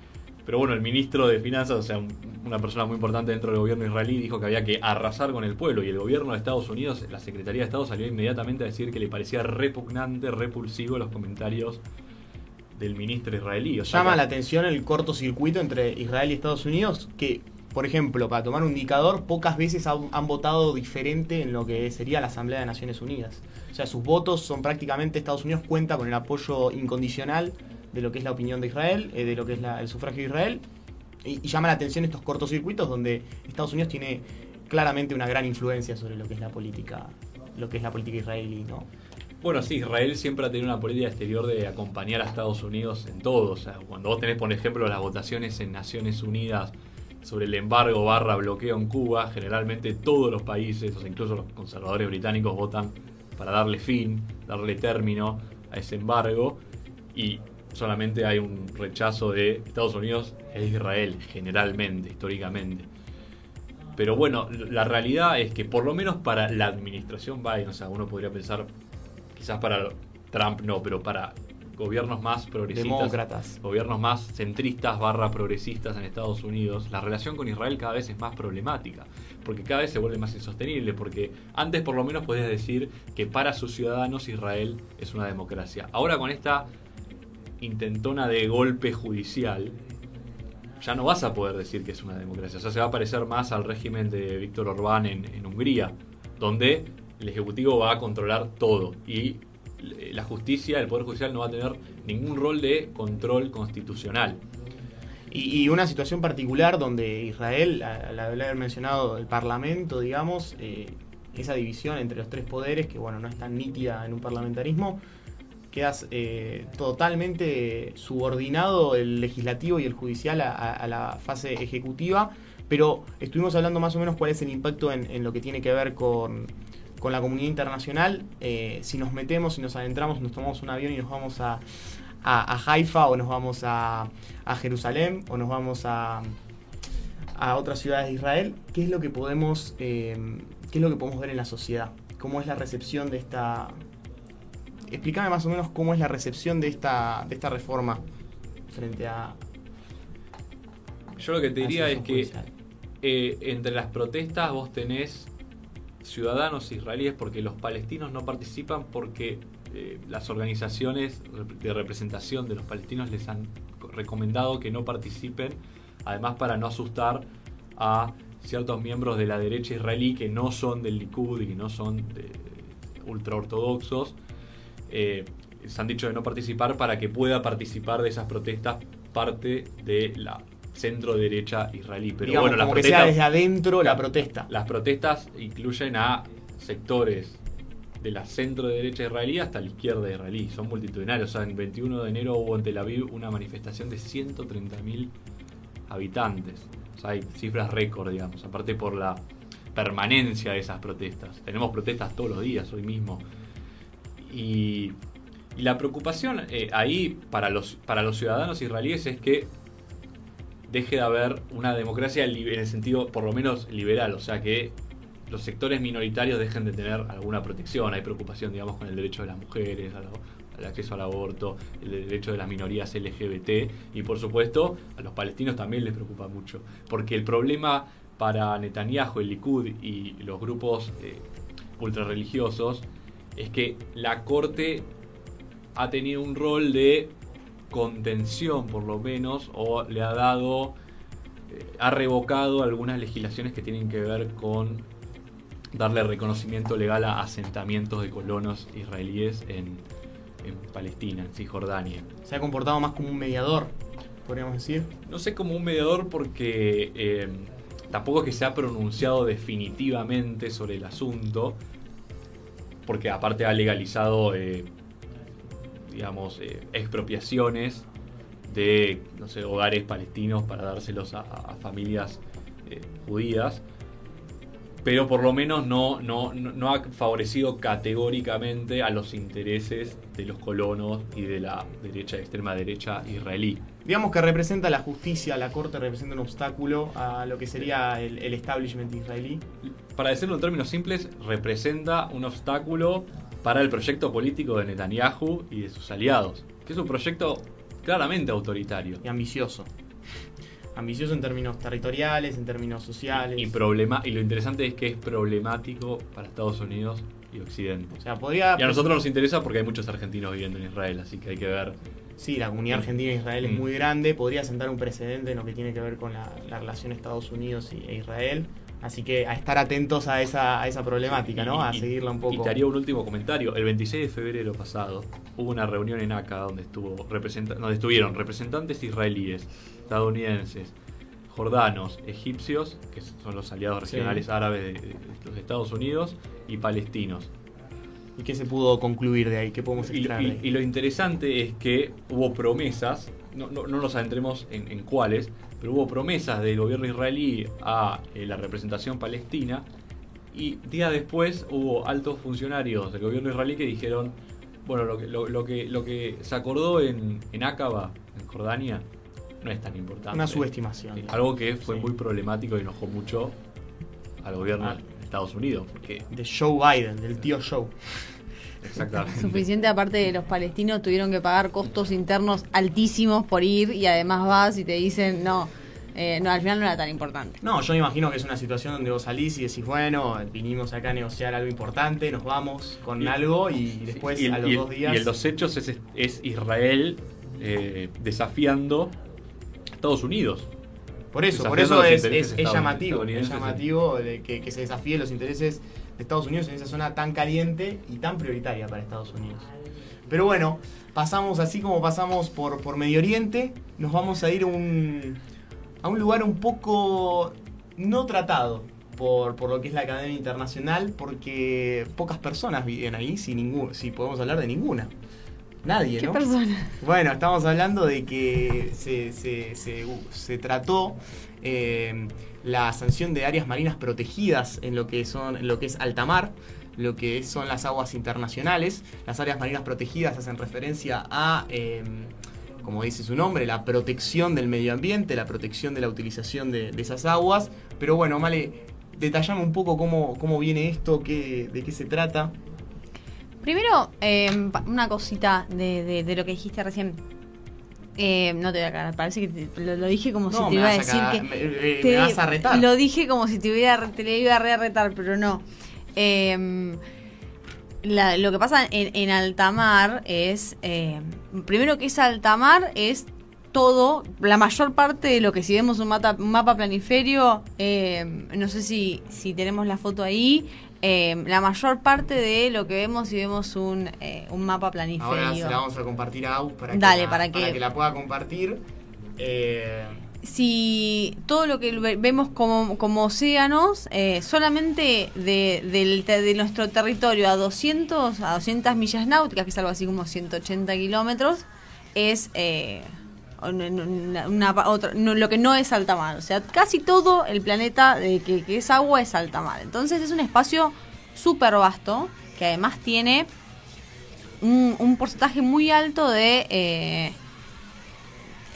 Pero bueno, el ministro de Finanzas, o sea, un- una persona muy importante dentro del gobierno israelí, dijo que había que arrasar con el pueblo. Y el gobierno de Estados Unidos, la Secretaría de Estado, salió inmediatamente a decir que le parecía repugnante, repulsivo los comentarios del ministro israelí. O sea, Llama que- la atención el cortocircuito entre Israel y Estados Unidos, que, por ejemplo, para tomar un indicador, pocas veces han, han votado diferente en lo que sería la Asamblea de Naciones Unidas. O sea, sus votos son prácticamente, Estados Unidos cuenta con el apoyo incondicional de lo que es la opinión de Israel, eh, de lo que es el sufragio de Israel, y, y llama la atención estos cortocircuitos donde Estados Unidos tiene claramente una gran influencia sobre lo que es la política, lo que es la política israelí, ¿no? Bueno, sí, Israel siempre ha tenido una política exterior de acompañar a Estados Unidos en todo. O sea, cuando vos tenés, por ejemplo, las votaciones en Naciones Unidas sobre el embargo barra bloqueo en Cuba, generalmente todos los países, o sea, incluso los conservadores británicos, votan para darle fin, darle término a ese embargo. Y solamente hay un rechazo de Estados Unidos e Israel, generalmente, históricamente. Pero bueno, la realidad es que por lo menos para la administración Biden, o sea, uno podría pensar, quizás para Trump no, pero para gobiernos más progresistas, Demócratas. gobiernos más centristas barra progresistas en Estados Unidos, la relación con Israel cada vez es más problemática, porque cada vez se vuelve más insostenible, porque antes por lo menos podías decir que para sus ciudadanos Israel es una democracia. Ahora con esta intentona de golpe judicial, ya no vas a poder decir que es una democracia. O sea, se va a parecer más al régimen de Víctor Orbán en, Hungría, donde el Ejecutivo va a controlar todo y la justicia, el Poder Judicial no va a tener ningún rol de control constitucional. Y, y una situación particular donde Israel, al haber mencionado el Parlamento, digamos, eh, esa división entre los tres poderes, que bueno, no es tan nítida en un parlamentarismo, quedas eh, totalmente subordinado el legislativo y el judicial a, la fase ejecutiva, pero estuvimos hablando más o menos cuál es el impacto en, en lo que tiene que ver con con la comunidad internacional, eh, si nos metemos, si nos adentramos, nos tomamos un avión y nos vamos a, a, Haifa o nos vamos a, a, Jerusalén o nos vamos a, a otras ciudades de Israel, ¿qué es lo que podemos, eh, qué es lo que podemos ver en la sociedad? ¿Cómo es la recepción de esta... Explícame más o menos cómo es la recepción de esta, de esta reforma frente a... Yo lo que te diría es que eh, entre las protestas vos tenés ciudadanos israelíes porque los palestinos no participan porque eh, las organizaciones de representación de los palestinos les han recomendado que no participen, además para no asustar a ciertos miembros de la derecha israelí que no son del Likud y que no son ultraortodoxos. Eh, se han dicho de no participar para que pueda participar de esas protestas parte de la centro derecha israelí. Pero bueno, que sea desde adentro la protesta. Las protestas incluyen a sectores de la centro derecha israelí hasta la izquierda israelí. Son multitudinarios. O sea, el 21 de enero hubo en Tel Aviv una manifestación de 130.000 habitantes. O sea, hay cifras récord, digamos. Aparte por la permanencia de esas protestas. Tenemos protestas todos los días, hoy mismo. Y, la preocupación eh, ahí para los, para los ciudadanos israelíes es que deje de haber una democracia en el sentido, por lo menos, liberal, o sea que los sectores minoritarios dejen de tener alguna protección. Hay preocupación, digamos, con el derecho de las mujeres, al, acceso al aborto, el derecho de las minorías LGBT y, por supuesto, a los palestinos también les preocupa mucho, porque el problema para Netanyahu, el Likud y los grupos eh, ultrarreligiosos es que la corte ha tenido un rol de contención por lo menos o le ha dado, eh, ha revocado algunas legislaciones que tienen que ver con darle reconocimiento legal a asentamientos de colonos israelíes en, Palestina, en Cisjordania. Se ha comportado más como un mediador, podríamos decir. No sé como un mediador porque eh, tampoco es que se ha pronunciado definitivamente sobre el asunto, porque aparte ha legalizado eh, digamos, eh, expropiaciones de, no sé, hogares palestinos para dárselos a, familias eh, judías, pero por lo menos no, no, no, ha favorecido categóricamente a los intereses de los colonos y de la derecha, extrema derecha israelí. Digamos que representa la justicia, la corte representa un obstáculo a lo que sería el, el establishment israelí. Para decirlo en términos simples, representa un obstáculo para el proyecto político de Netanyahu y de sus aliados, que es un proyecto claramente autoritario. Y ambicioso. Ambicioso en términos territoriales, en términos sociales. Y, problema, y lo interesante es que es problemático para Estados Unidos y Occidente. O sea, podría... Y a nosotros nos interesa porque hay muchos argentinos viviendo en Israel, así que hay que ver... Sí, la comunidad argentina en Israel es mm. muy grande, podría sentar un precedente en lo que tiene que ver con la, relación Estados Unidos e Israel. Así que a estar atentos a esa, a esa problemática, ¿no? a seguirla un poco. Y te haría un último comentario. El 26 de febrero pasado hubo una reunión en ACA donde, estuvo donde estuvieron representantes israelíes, estadounidenses, jordanos, egipcios, que son los aliados regionales árabes de, los Estados Unidos, y palestinos. ¿Y qué se pudo concluir de ahí? ¿Qué podemos extraer? Y, lo interesante es que hubo promesas, no, no, nos adentremos en, en cuáles, pero hubo promesas del gobierno israelí a eh, la representación palestina y días después hubo altos funcionarios del gobierno israelí que dijeron, bueno, lo que, lo, que, lo que se acordó en, en Aqaba, en Jordania, no es tan importante. Una subestimación. algo que fue muy problemático y enojó mucho al gobierno ah. de Estados Unidos. Porque... De Joe Biden, del tío Joe. Exactamente. Suficiente aparte de los palestinos tuvieron que pagar costos internos altísimos por ir y además vas y te dicen, no, eh, no, al final no era tan importante. No, yo me imagino que es una situación donde vos salís y decís, bueno, vinimos acá a negociar algo importante, nos vamos con algo y después a los dos días... Y en los hechos es, Israel eh, desafiando Estados Unidos. Por eso, por eso es, llamativo, es llamativo de que, que se desafíen los intereses Estados Unidos en esa zona tan caliente y tan prioritaria para Estados Unidos. Pero bueno, pasamos así como pasamos por, por Medio Oriente, nos vamos a ir a un, a un lugar un poco no tratado por, por, lo que es la Academia internacional, porque pocas personas viven ahí, si, ningún, si podemos hablar de ninguna. Nadie, ¿Qué persona? Bueno, estamos hablando de que se, se, se, se trató eh, la sanción de áreas marinas protegidas en lo que son en lo que es alta mar lo que son las aguas internacionales. Las áreas marinas protegidas hacen referencia a, eh, como dice su nombre, la protección del medio ambiente, la protección de la utilización de, de esas aguas. Pero bueno, Male, detallame un poco cómo, cómo viene esto, qué, de qué se trata. Primero, eh, una cosita de, de- de lo que dijiste recién. Eh, no te voy a aclarar, parece que te- lo, lo dije como si te iba a decir que. me- eh, me te- vas a retar. Lo dije como si te, hubiera, te le iba a re retar, pero no. Eh, la- lo que pasa en, en alta mar es. primero que es alta mar es todo, la mayor parte de lo que si vemos un mapa, un mapa planiferio, eh, no sé si, si tenemos la foto ahí, eh, la mayor parte de lo que vemos si vemos un, eh, un mapa planiferio. Ahora se la vamos a compartir a Aus para, Dale, que, la, para que- la pueda compartir. Eh, si todo lo que ve- vemos como, como océanos, solamente de, del de nuestro territorio a 200, a 200 millas náuticas, que es algo así como 180 kilómetros, es lo que no es alta mar. O sea, casi todo el planeta de que, es agua es alta mar. Entonces es un espacio súper vasto, que además tiene un, porcentaje muy alto de... eh,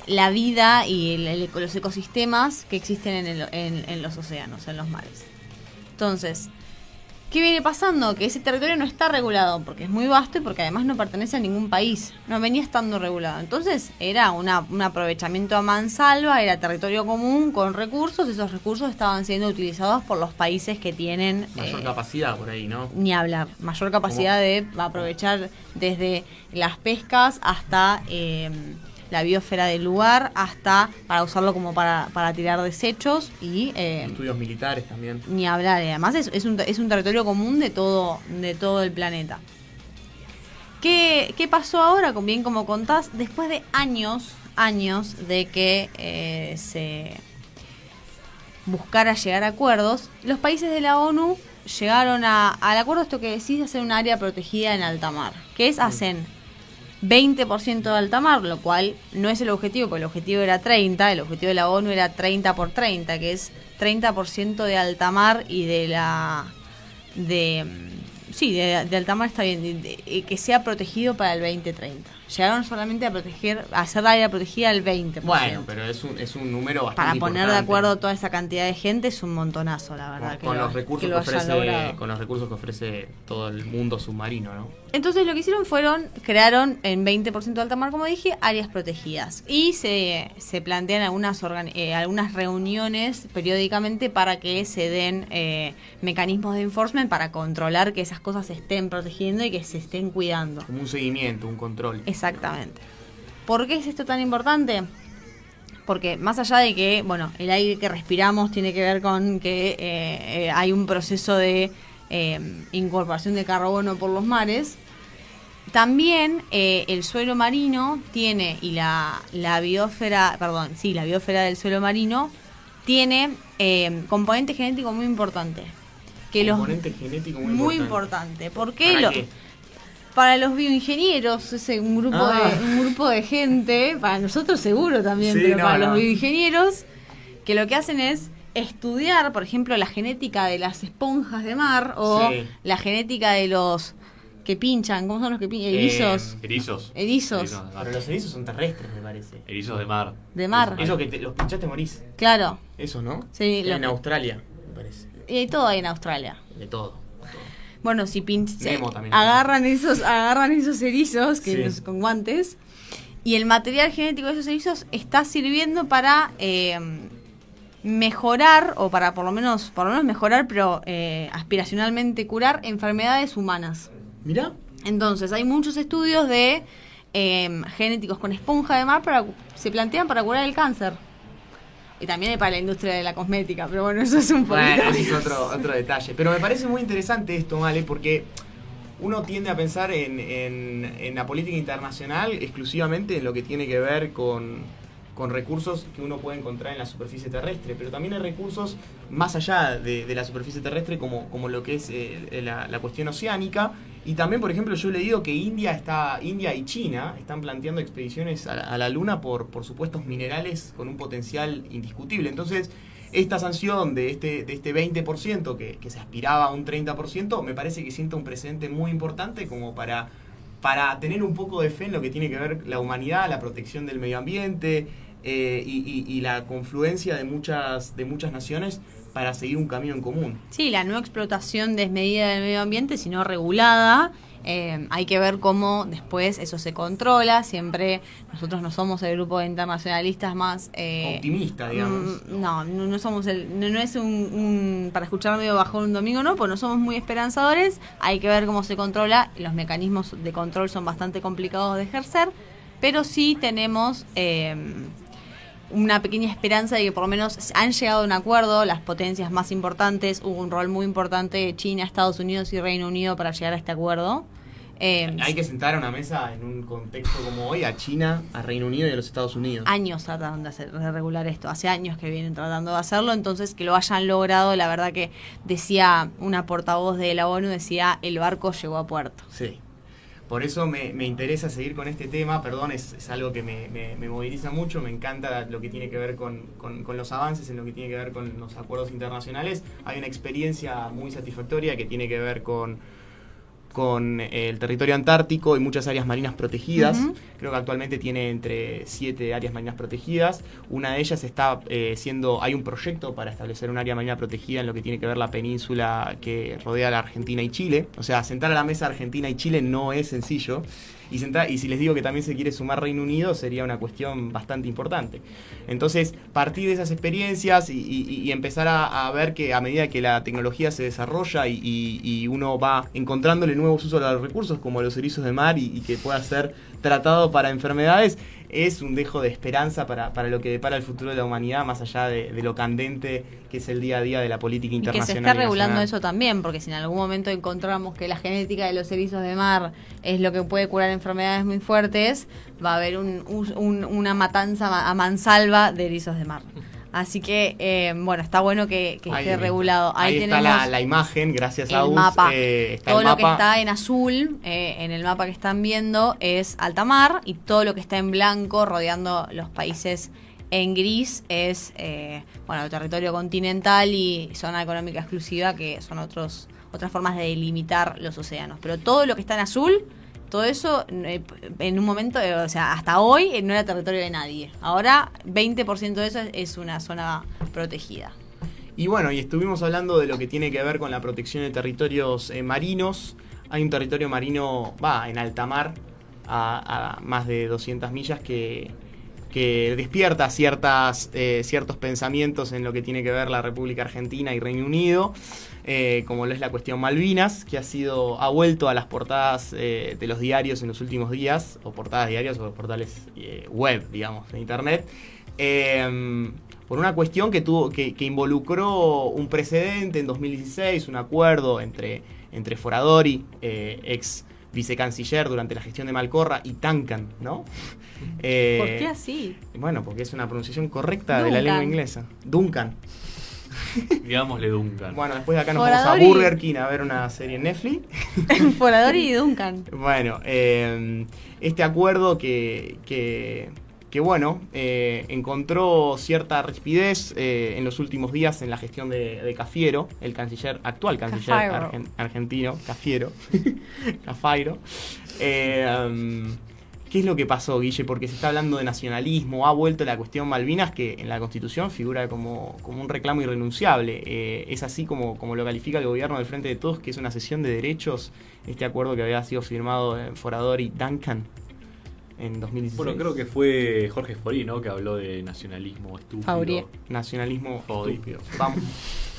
la vida y el- el- los ecosistemas que existen en, el- en los océanos, en los mares. Entonces, ¿qué viene pasando? Que ese territorio no está regulado porque es muy vasto y porque además no pertenece a ningún país. No venía estando regulado. Entonces, era una- un aprovechamiento a mansalva, era territorio común con recursos. Esos recursos estaban siendo utilizados por los países que tienen... mayor eh, capacidad por ahí, ¿no? ni hablar, mayor capacidad de aprovechar desde las pescas hasta eh, la biosfera del lugar, hasta para usarlo como para, para tirar desechos y eh, Estudios militares también. ni hablar. Y además es, es un, es un territorio común de todo, de todo el planeta. ¿Qué, qué pasó ahora? Bien como contás, después de años, años de que eh, se buscara llegar a acuerdos, los países de la ONU llegaron a, al acuerdo esto que decís de hacer un área protegida en alta mar, que es hacen 20% de alta mar, lo cual no es el objetivo, porque el objetivo era 30, el objetivo de la ONU era 30 por 30, que es 30% de alta mar y de la de mm, sí, de, de alta mar está bien, de- eh, que sea protegido para el 2030. Llegaron solamente a proteger a hacer la área protegida al 20%. Bueno, pero es un, es un número bastante para poner de acuerdo toda esa cantidad de gente es un montonazo, la verdad. con, que con lo- los recursos que ofrece con los recursos que ofrece todo el mundo submarino, ¿no? Entonces lo que hicieron fueron, crearon en 20% de alta mar, como dije, áreas protegidas. Y se, se plantean algunas, eh, algunas reuniones periódicamente para que se den eh, mecanismos de enforcement para controlar que esas cosas se estén protegiendo y que se estén cuidando. Como un seguimiento, un control. Exactamente. ¿Por qué es esto tan importante? Porque más allá de que, bueno, el aire que respiramos tiene que ver con que eh, eh, hay un proceso de eh, incorporación de carbono por los mares, también eh, el suelo marino tiene, y la, la biosfera, perdón, sí, la biosfera del suelo marino tiene componente genético muy importante. Que los, Componente genético muy, muy importante. importante. ¿Por qué? ¿Para Lo- qué? Para los bioingenieros, es un grupo, Ah. de, un grupo de gente, para nosotros seguro también, Sí, pero no, para no. los bioingenieros, que lo que hacen es estudiar, por ejemplo, la genética de las esponjas de mar o Sí. la genética de los que pinchan, ¿cómo son los que pinchan? Erizos. Erizos. Erizos. mar. Pero los erizos son terrestres, me parece. Erizos de mar. De mar. Eso que te- los pinchaste morís. Claro. Eso, ¿no? Sí, lo en que- Australia, me parece. Y hay todo ahí en Australia. De todo. Bueno, si pinch- Nemo también. agarran esos, agarran esos erizos que Sí. los- con guantes y el material genético de esos erizos está sirviendo para eh, mejorar o para por lo menos, por lo menos mejorar, pero eh, aspiracionalmente curar enfermedades humanas. Mirá. Entonces hay muchos estudios de eh, genéticos con esponja de mar para se plantean para curar el cáncer. Y también para la industria de la cosmética, pero bueno, eso es un poquito. Bueno, ese es otro, otro detalle. Pero me parece muy interesante esto, Male, porque uno tiende a pensar en, en- en la política internacional exclusivamente en lo que tiene que ver con, con recursos que uno puede encontrar en la superficie terrestre, pero también hay recursos más allá de, de la superficie terrestre como, como lo que es eh, la, la cuestión oceánica. Y también, por ejemplo, yo he leído que India está India y China están planteando expediciones a la, a la Luna por, por supuestos minerales con un potencial indiscutible. Entonces, esta sanción de este, de este 20% que, que se aspiraba a un 30%, me parece que sienta un precedente muy importante como para, para tener un poco de fe en lo que tiene que ver la humanidad, la protección del medio ambiente eh, y, y- y la confluencia de muchas, de muchas naciones para seguir un camino en común. Sí, la no explotación desmedida del medio ambiente, sino regulada. Eh, hay que ver cómo después eso se controla. Siempre nosotros no somos el grupo de internacionalistas más eh, Optimista, digamos. mm, No, no, no somos el, no, no es un, un- para escuchar medio bajón un domingo, no, pues no somos muy esperanzadores. Hay que ver cómo se controla. Los mecanismos de control son bastante complicados de ejercer, pero sí tenemos eh, una pequeña esperanza de que por lo menos han llegado a un acuerdo las potencias más importantes. Hubo un rol muy importante de China, Estados Unidos y Reino Unido para llegar a este acuerdo. Eh, Hay que sentar a una mesa en un contexto como hoy a China, a Reino Unido y a los Estados Unidos. años trataron de, hacer, de regular esto, hace años que vienen tratando de hacerlo, entonces que lo hayan logrado, la verdad que decía una portavoz de la ONU, decía el barco llegó a puerto. Sí. Por eso me, me interesa seguir con este tema, perdón, es, es algo que me, me- me moviliza mucho, me encanta lo que tiene que ver con, con- con los avances, en lo que tiene que ver con los acuerdos internacionales. Hay una experiencia muy satisfactoria que tiene que ver con, con el territorio antártico y muchas áreas marinas protegidas. Creo que actualmente tiene entre siete áreas marinas protegidas. Una de ellas está eh, siendo, hay un proyecto para establecer un área marina protegida en lo que tiene que ver la península que rodea la Argentina y Chile. O sea, sentar a la mesa Argentina y Chile no es sencillo. Y, y si les digo que también se quiere sumar Reino Unido, sería una cuestión bastante importante. Entonces, partir de esas experiencias y, y- empezar a, a ver que a medida que la tecnología se desarrolla y, uno va encontrándole nuevos usos a los recursos, como los erizos de mar, y, y que pueda ser tratado para enfermedades, es un dejo de esperanza para, para lo que depara el futuro de la humanidad, más allá de, de lo candente que es el día a día de la política Y que se internacional. está regulando eso también, porque si en algún momento encontramos que la genética de los erizos de mar es lo que puede curar enfermedades muy fuertes, va a haber un- un- una matanza ma- a mansalva de erizos de mar. Así que, eh, bueno, está bueno que, que Ahí- esté regulado. Ahí, Ahí, está la, la imagen, gracias a US, mapa. eh, está todo el lo que está en azul, eh, en el mapa que están viendo, es alta mar y todo lo que está en blanco rodeando los países en gris es eh, bueno el territorio continental y zona económica exclusiva que son otros otras formas de delimitar los océanos pero todo lo que está en azul todo eso eh, en un momento eh, o sea hasta hoy eh, no era territorio de nadie. Ahora 20% de eso es- una zona protegida. Y bueno, y estuvimos hablando de lo que tiene que ver con la protección de territorios marinos. Hay un territorio marino, va, en alta mar, a, más de 200 millas, que, que despierta ciertas, ciertos pensamientos en lo que tiene que ver la República Argentina y Reino Unido, eh, como lo es la cuestión Malvinas, que ha sido, ha vuelto a las portadas eh, de los diarios en los últimos días, o portadas diarias o portales eh, web, digamos, de internet. Por una cuestión que tuvo que, que involucró un precedente en 2016, un acuerdo entre, entre Foradori, ex vicecanciller durante la gestión de Malcorra, y Duncan, ¿no? ¿por qué así? Bueno, porque es una pronunciación correcta de la lengua inglesa. Duncan. *laughs* Digámosle Duncan. Bueno, después de acá nos vamos a Burger King a ver una serie en Netflix. *laughs* Foradori y Duncan *laughs* Bueno, eh, este acuerdo que, que, que, bueno, eh, encontró cierta rispidez eh, en los últimos días en la gestión de, de Cafiero, el canciller, actual canciller argen- argentino, Cafiero, Cafairo. Eh, um, ¿Qué es lo que pasó, Guille? Porque se está hablando de nacionalismo, ha vuelto la cuestión Malvinas, que en la Constitución figura como, como un reclamo irrenunciable. Eh, es así como, como lo califica el gobierno del Frente de Todos, que es una cesión de derechos, este acuerdo que había sido firmado en Forador y Duncan en 2016. Bueno, creo que fue Jorge Forí, ¿no? Que habló de nacionalismo estúpido. Faurier. Nacionalismo Fori. estúpido. Vamos.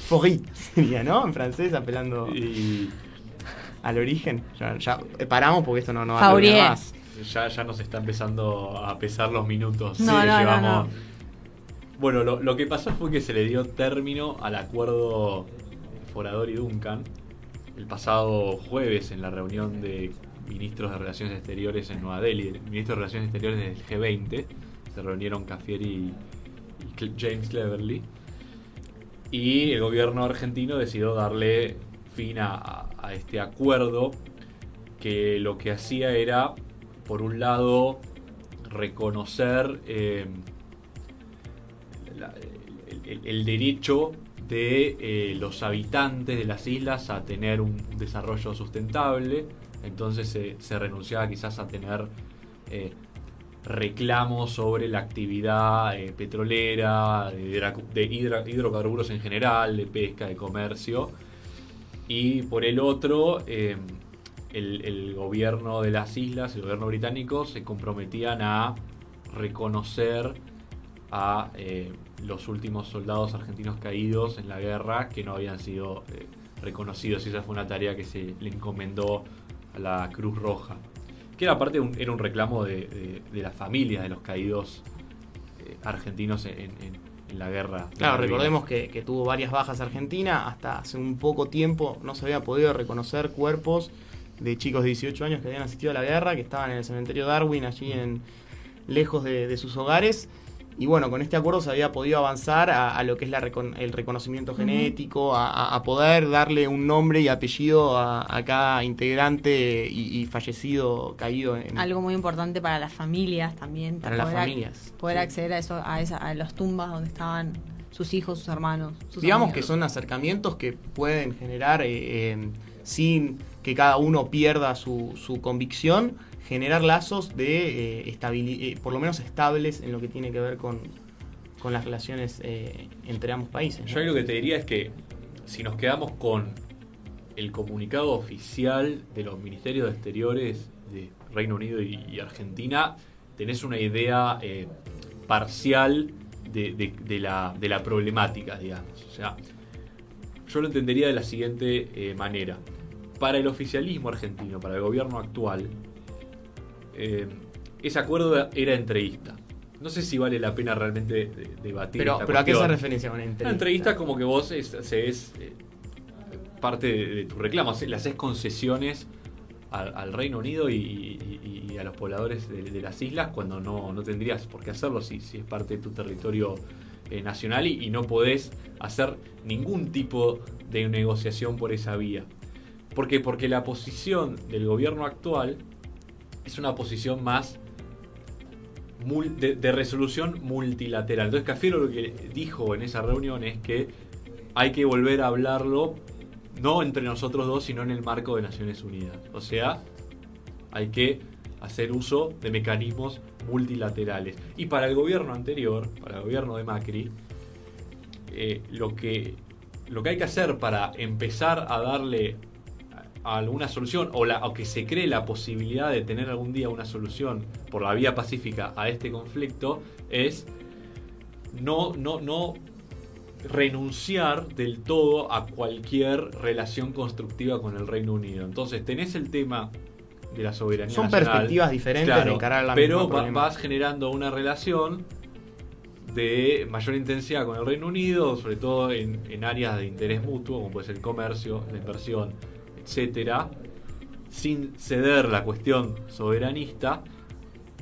Fori sería, ¿no? En francés, apelando Y al origen. Ya, ya, eh, paramos porque esto no, no va a más. Ya, ya nos está empezando a pesar los minutos No, que no, no, llevamos. no. Bueno, lo, lo que pasó fue que se le dio término al acuerdo Forador y Duncan el pasado jueves en la reunión de ministros de Relaciones Exteriores en Nueva Delhi. El ministro de Relaciones Exteriores del G20 se reunieron Cafieri y, James Cleverly. Y el gobierno argentino decidió darle fin a este acuerdo que lo que hacía era, por un lado, reconocer eh, el- derecho de eh, los habitantes de las islas a tener un desarrollo sustentable. Entonces se renunciaba quizás a tener eh, reclamos sobre la actividad petrolera, de, hidrocarburos en general, de pesca, de comercio. Y por el otro, el, gobierno de las islas, el gobierno británico, se comprometían a reconocer a eh, los últimos soldados argentinos caídos en la guerra que no habían sido eh, reconocidos. Y esa fue una tarea que se le encomendó a la Cruz Roja que era aparte un, era un reclamo de, de, las familias de los caídos eh, argentinos en, la guerra. Claro, recordemos que, tuvo varias bajas Argentina, hasta hace un poco tiempo no se había podido reconocer cuerpos de chicos de 18 años que habían asistido a la guerra, que estaban en el cementerio Darwin, allí en lejos de sus hogares y bueno, con este acuerdo se había podido avanzar a, lo que es el reconocimiento genético, a, poder darle un nombre y apellido a, cada integrante y, fallecido, caído en... Algo muy importante para las familias también. Para las familias. poder acceder a, eso, a, esa, a las tumbas donde estaban sus hijos, sus hermanos. Digamos que son acercamientos que pueden generar, eh, eh, sin que cada uno pierda su, su convicción, generar lazos de eh, eh, por lo menos estables en lo que tiene que ver con, las relaciones eh, entre ambos países. Yo lo que te diría es que si nos quedamos con el comunicado oficial de los ministerios de exteriores de Reino Unido y, Argentina, tenés una idea parcial de, la, de la problemática, digamos. O sea, yo lo entendería de la siguiente manera. Para el oficialismo argentino, para el gobierno actual, eh, ese acuerdo era entrevista. No sé si vale la pena realmente debatir. Pero, pero ¿a qué se referencia con entrevista? Una entrevista como que vos es, es eh, parte de, tu reclamo, le haces concesiones al, Reino Unido y, a los pobladores de, las islas cuando no, no, tendrías por qué hacerlo si, si es parte de tu territorio eh, nacional y, no podés hacer ningún tipo de negociación por esa vía. ¿Por qué? Porque la posición del gobierno actual es una posición más de, resolución multilateral. Entonces Cafiero lo que dijo en esa reunión es que hay que volver a hablarlo no entre nosotros dos, sino en el marco de Naciones Unidas. O sea, hay que hacer uso de mecanismos multilaterales. Y para el gobierno anterior, para el gobierno de Macri, eh, lo, que, lo que hay que hacer para empezar a darle alguna solución o, la, que se cree la posibilidad de tener algún día una solución por la vía pacífica a este conflicto es no, no, no renunciar del todo a cualquier relación constructiva con el Reino Unido. Entonces tenés el tema de la soberanía Son perspectivas diferentes de encarar la Pero vas generando una relación de mayor intensidad con el Reino Unido, sobre todo en, en áreas de interés mutuo, como puede ser el comercio, la inversión, etcétera, sin ceder la cuestión soberanista,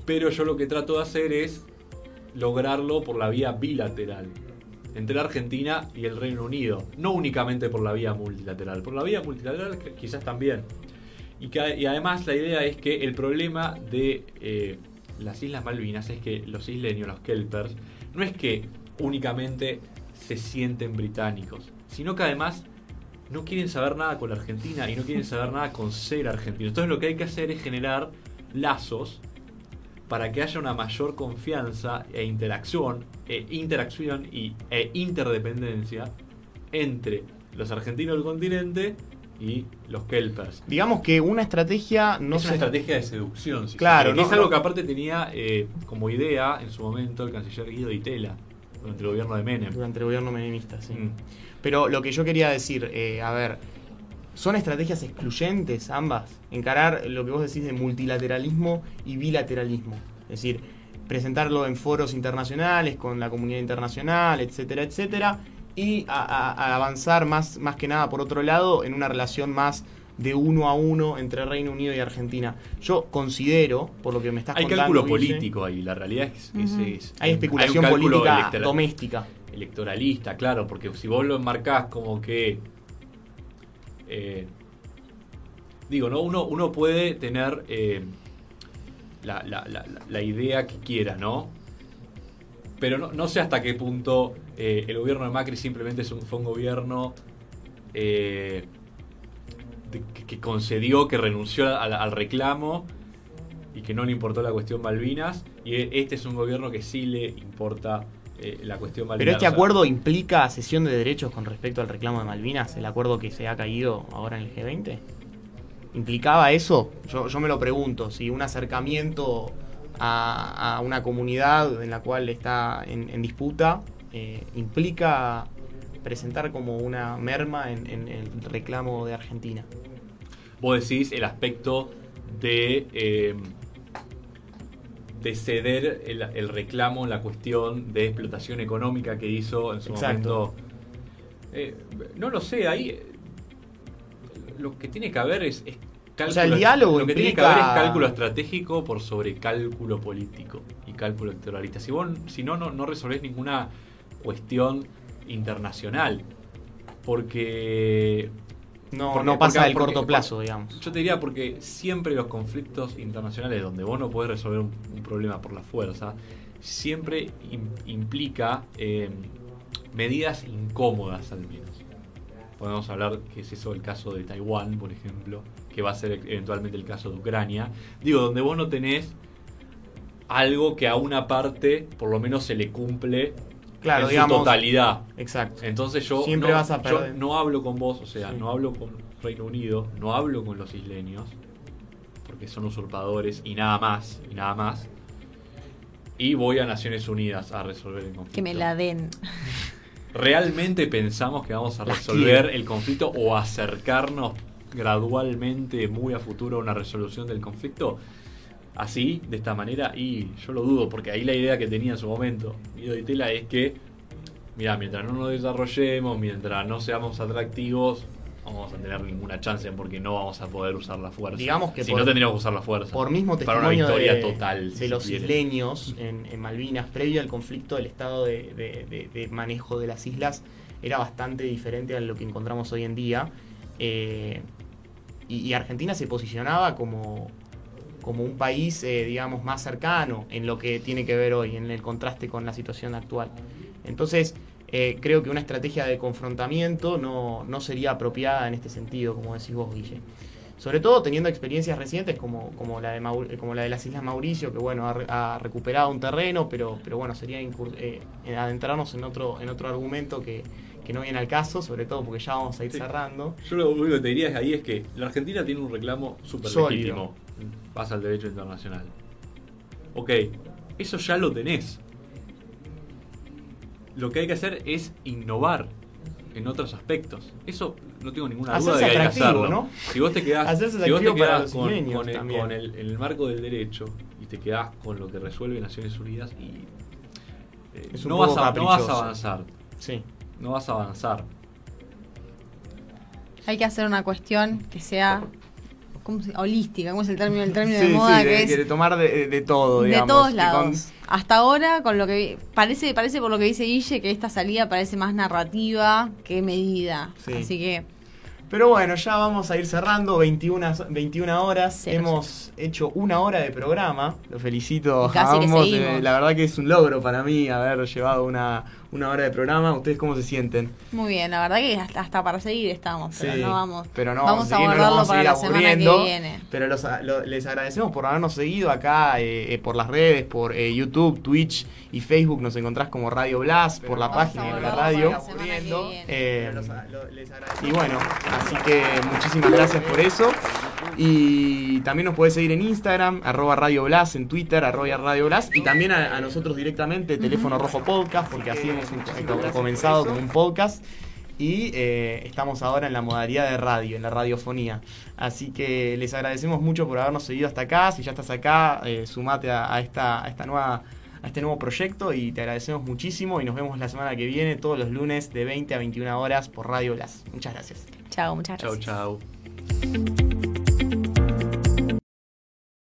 pero yo lo que trato de hacer es lograrlo por la vía bilateral entre la Argentina y el Reino Unido, no únicamente por la vía multilateral, por la vía multilateral quizás también. Y, que, además la idea es que el problema de eh, las Islas Malvinas es que los isleños, los kelpers, no es que únicamente se sienten británicos, sino que además no quieren saber nada con la Argentina y no quieren saber nada con ser argentino. Entonces lo que hay que hacer es generar lazos para que haya una mayor confianza e interacción, e interacción y, e interdependencia entre los argentinos del continente y los kelpers. Digamos que una estrategia no es una estrategia de seducción. claro, no, es algo que aparte tenía eh, como idea en su momento el canciller Guido Itela durante el gobierno de Menem. Durante el gobierno menemista, sí. Mm. Pero lo que yo quería decir, eh, a ver, ¿son estrategias excluyentes ambas? Encarar lo que vos decís de multilateralismo y bilateralismo. Es decir, presentarlo en foros internacionales, con la comunidad internacional, etcétera, etcétera. Y a, avanzar más, más que nada, por otro lado, en una relación más de uno a uno entre Reino Unido y Argentina. Yo considero, por lo que me estás hay contando... Hay cálculo político ahí, la realidad es, que Hay especulación política doméstica electoralista, claro, porque si vos lo enmarcás como que... Eh, digo, ¿no? Uno, uno puede tener eh, la, idea que quiera, ¿no? pero no, no sé hasta qué punto eh, el gobierno de Macri simplemente es un, fue un gobierno eh, que, que concedió, que renunció al, al reclamo y que no le importó la cuestión Malvinas. Y e- este es un gobierno que sí le importa eh, la cuestión Malvinas. Pero este acuerdo implica cesión de derechos con respecto al reclamo de Malvinas, el acuerdo que se ha caído ahora en el G20. ¿Implicaba eso? Yo, yo me lo pregunto, si un acercamiento a, a una comunidad en la cual está en, en disputa eh, implica presentar como una merma en, en el reclamo de Argentina. Vos decís el aspecto de, eh, de ceder el, el reclamo, la cuestión de explotación económica que hizo en su Exacto. momento. Eh, no lo sé, ahí lo que tiene que haber es, es cálculo. O sea, el diálogo lo que tiene que haber es cálculo estratégico por sobre cálculo político y cálculo electoralista. Si vos, si no, no, no resolvés ninguna cuestión internacional. Porque No, Porque- no pasa porque- del porque- corto plazo, digamos. yo te diría porque siempre los conflictos internacionales donde vos no podés resolver un, un problema por la fuerza, siempre im- implica eh, medidas incómodas al menos. Podemos hablar que es eso el caso de Taiwán, por ejemplo, que va a ser eventualmente el caso de Ucrania. Digo, donde vos no tenés algo que a una parte por lo menos se le cumple Claro, en digamos. su totalidad. Exacto. Entonces yo Siempre no, vas a yo no hablo con vos, o sea, Sí. no hablo con Reino Unido, no hablo con los isleños, porque son usurpadores y nada más, y nada más. Y voy a Naciones Unidas a resolver el conflicto. Que me la den. ¿Realmente pensamos que vamos a resolver el conflicto o acercarnos gradualmente, muy a futuro, a una resolución del conflicto? Así, de esta manera, y yo lo dudo, porque ahí la idea que tenía en su momento Guido Di Tella es que, mira, mientras no nos desarrollemos, mientras no seamos atractivos, no vamos a tener ninguna chance porque no vamos a poder usar la fuerza. Digamos que si por- no tendríamos que usar la fuerza. Por mismo Para una testimonio victoria de, total. de si los quiere. isleños en, en Malvinas, previo al conflicto, el estado de, de- de- de manejo de las islas era bastante diferente a lo que encontramos hoy en día. Eh, y, y Argentina se posicionaba como, como un país, eh, digamos, más cercano en lo que tiene que ver hoy, en el contraste con la situación actual. Entonces, eh, creo que una estrategia de confrontamiento no, no sería apropiada en este sentido, como decís vos, Guille. Sobre todo teniendo experiencias recientes como, como, la, de eh, como la de las Islas Mauricio, que bueno, ha, re- ha recuperado un terreno, pero, pero bueno, sería eh, adentrarnos en otro, en otro argumento que, que no viene al caso, sobre todo porque ya vamos a ir Sí. cerrando. Yo lo único que te diría ahí es que la Argentina tiene un reclamo súper legítimo. Pasa al derecho internacional. Ok, eso ya lo tenés. Lo que hay que hacer es innovar en otros aspectos. Eso no tengo ninguna duda Hacerse de que hay que hacerlo. ¿no? Si vos te quedás, si vos te con, el, con el- el marco del derecho y te quedás con lo que resuelve Naciones Unidas y eh, no, vas a, no vas a caprichoso. avanzar. Sí. No vas a avanzar. Hay que hacer una cuestión que sea ¿cómo se- holística, ¿cómo es el término, el término Sí, de moda? sí, que de, es que de tomar de, de todo, de digamos. todos que lados. Hasta ahora, con lo que parece, parece por lo que dice Guille que esta salida parece más narrativa que medida. Sí. Así que Pero bueno, ya vamos a ir cerrando, 21, 21 horas. Hemos hecho una hora de programa. Lo felicito casi a que ambos. seguimos. eh, La verdad que es un logro para mí haber llevado una, una hora de programa. ¿Ustedes cómo se sienten? muy bien, la verdad que hasta, hasta para seguir estamos, pero Sí, no vamos. pero no vamos a seguir, no nos guardarlo vamos para la semana aburriendo, que viene. Pero los- lo- les agradecemos por habernos seguido acá eh, eh, por las redes, por eh, YouTube, Twitch y Facebook. Nos encontrás como Radio Blast, por la Vamos página de la radio. la. Eh, y bueno, así que muchísimas gracias por eso. Y también nos puedes seguir en Instagram, arroba Radio Blas, en Twitter, arroba Radio Blas, y también a, a nosotros directamente, Teléfono Rojo Podcast, porque así hemos un- comenzado con un podcast. Y eh, estamos ahora en la modalidad de radio, en la radiofonía. Así que les agradecemos mucho por habernos seguido hasta acá. Si ya estás acá, eh, sumate a, a esta, a esta nueva a este nuevo proyecto y te agradecemos muchísimo y nos vemos la semana que viene todos los lunes de 20 a 21 horas por Radio Blas. Muchas gracias. Chao, muchas Chau, gracias. chau.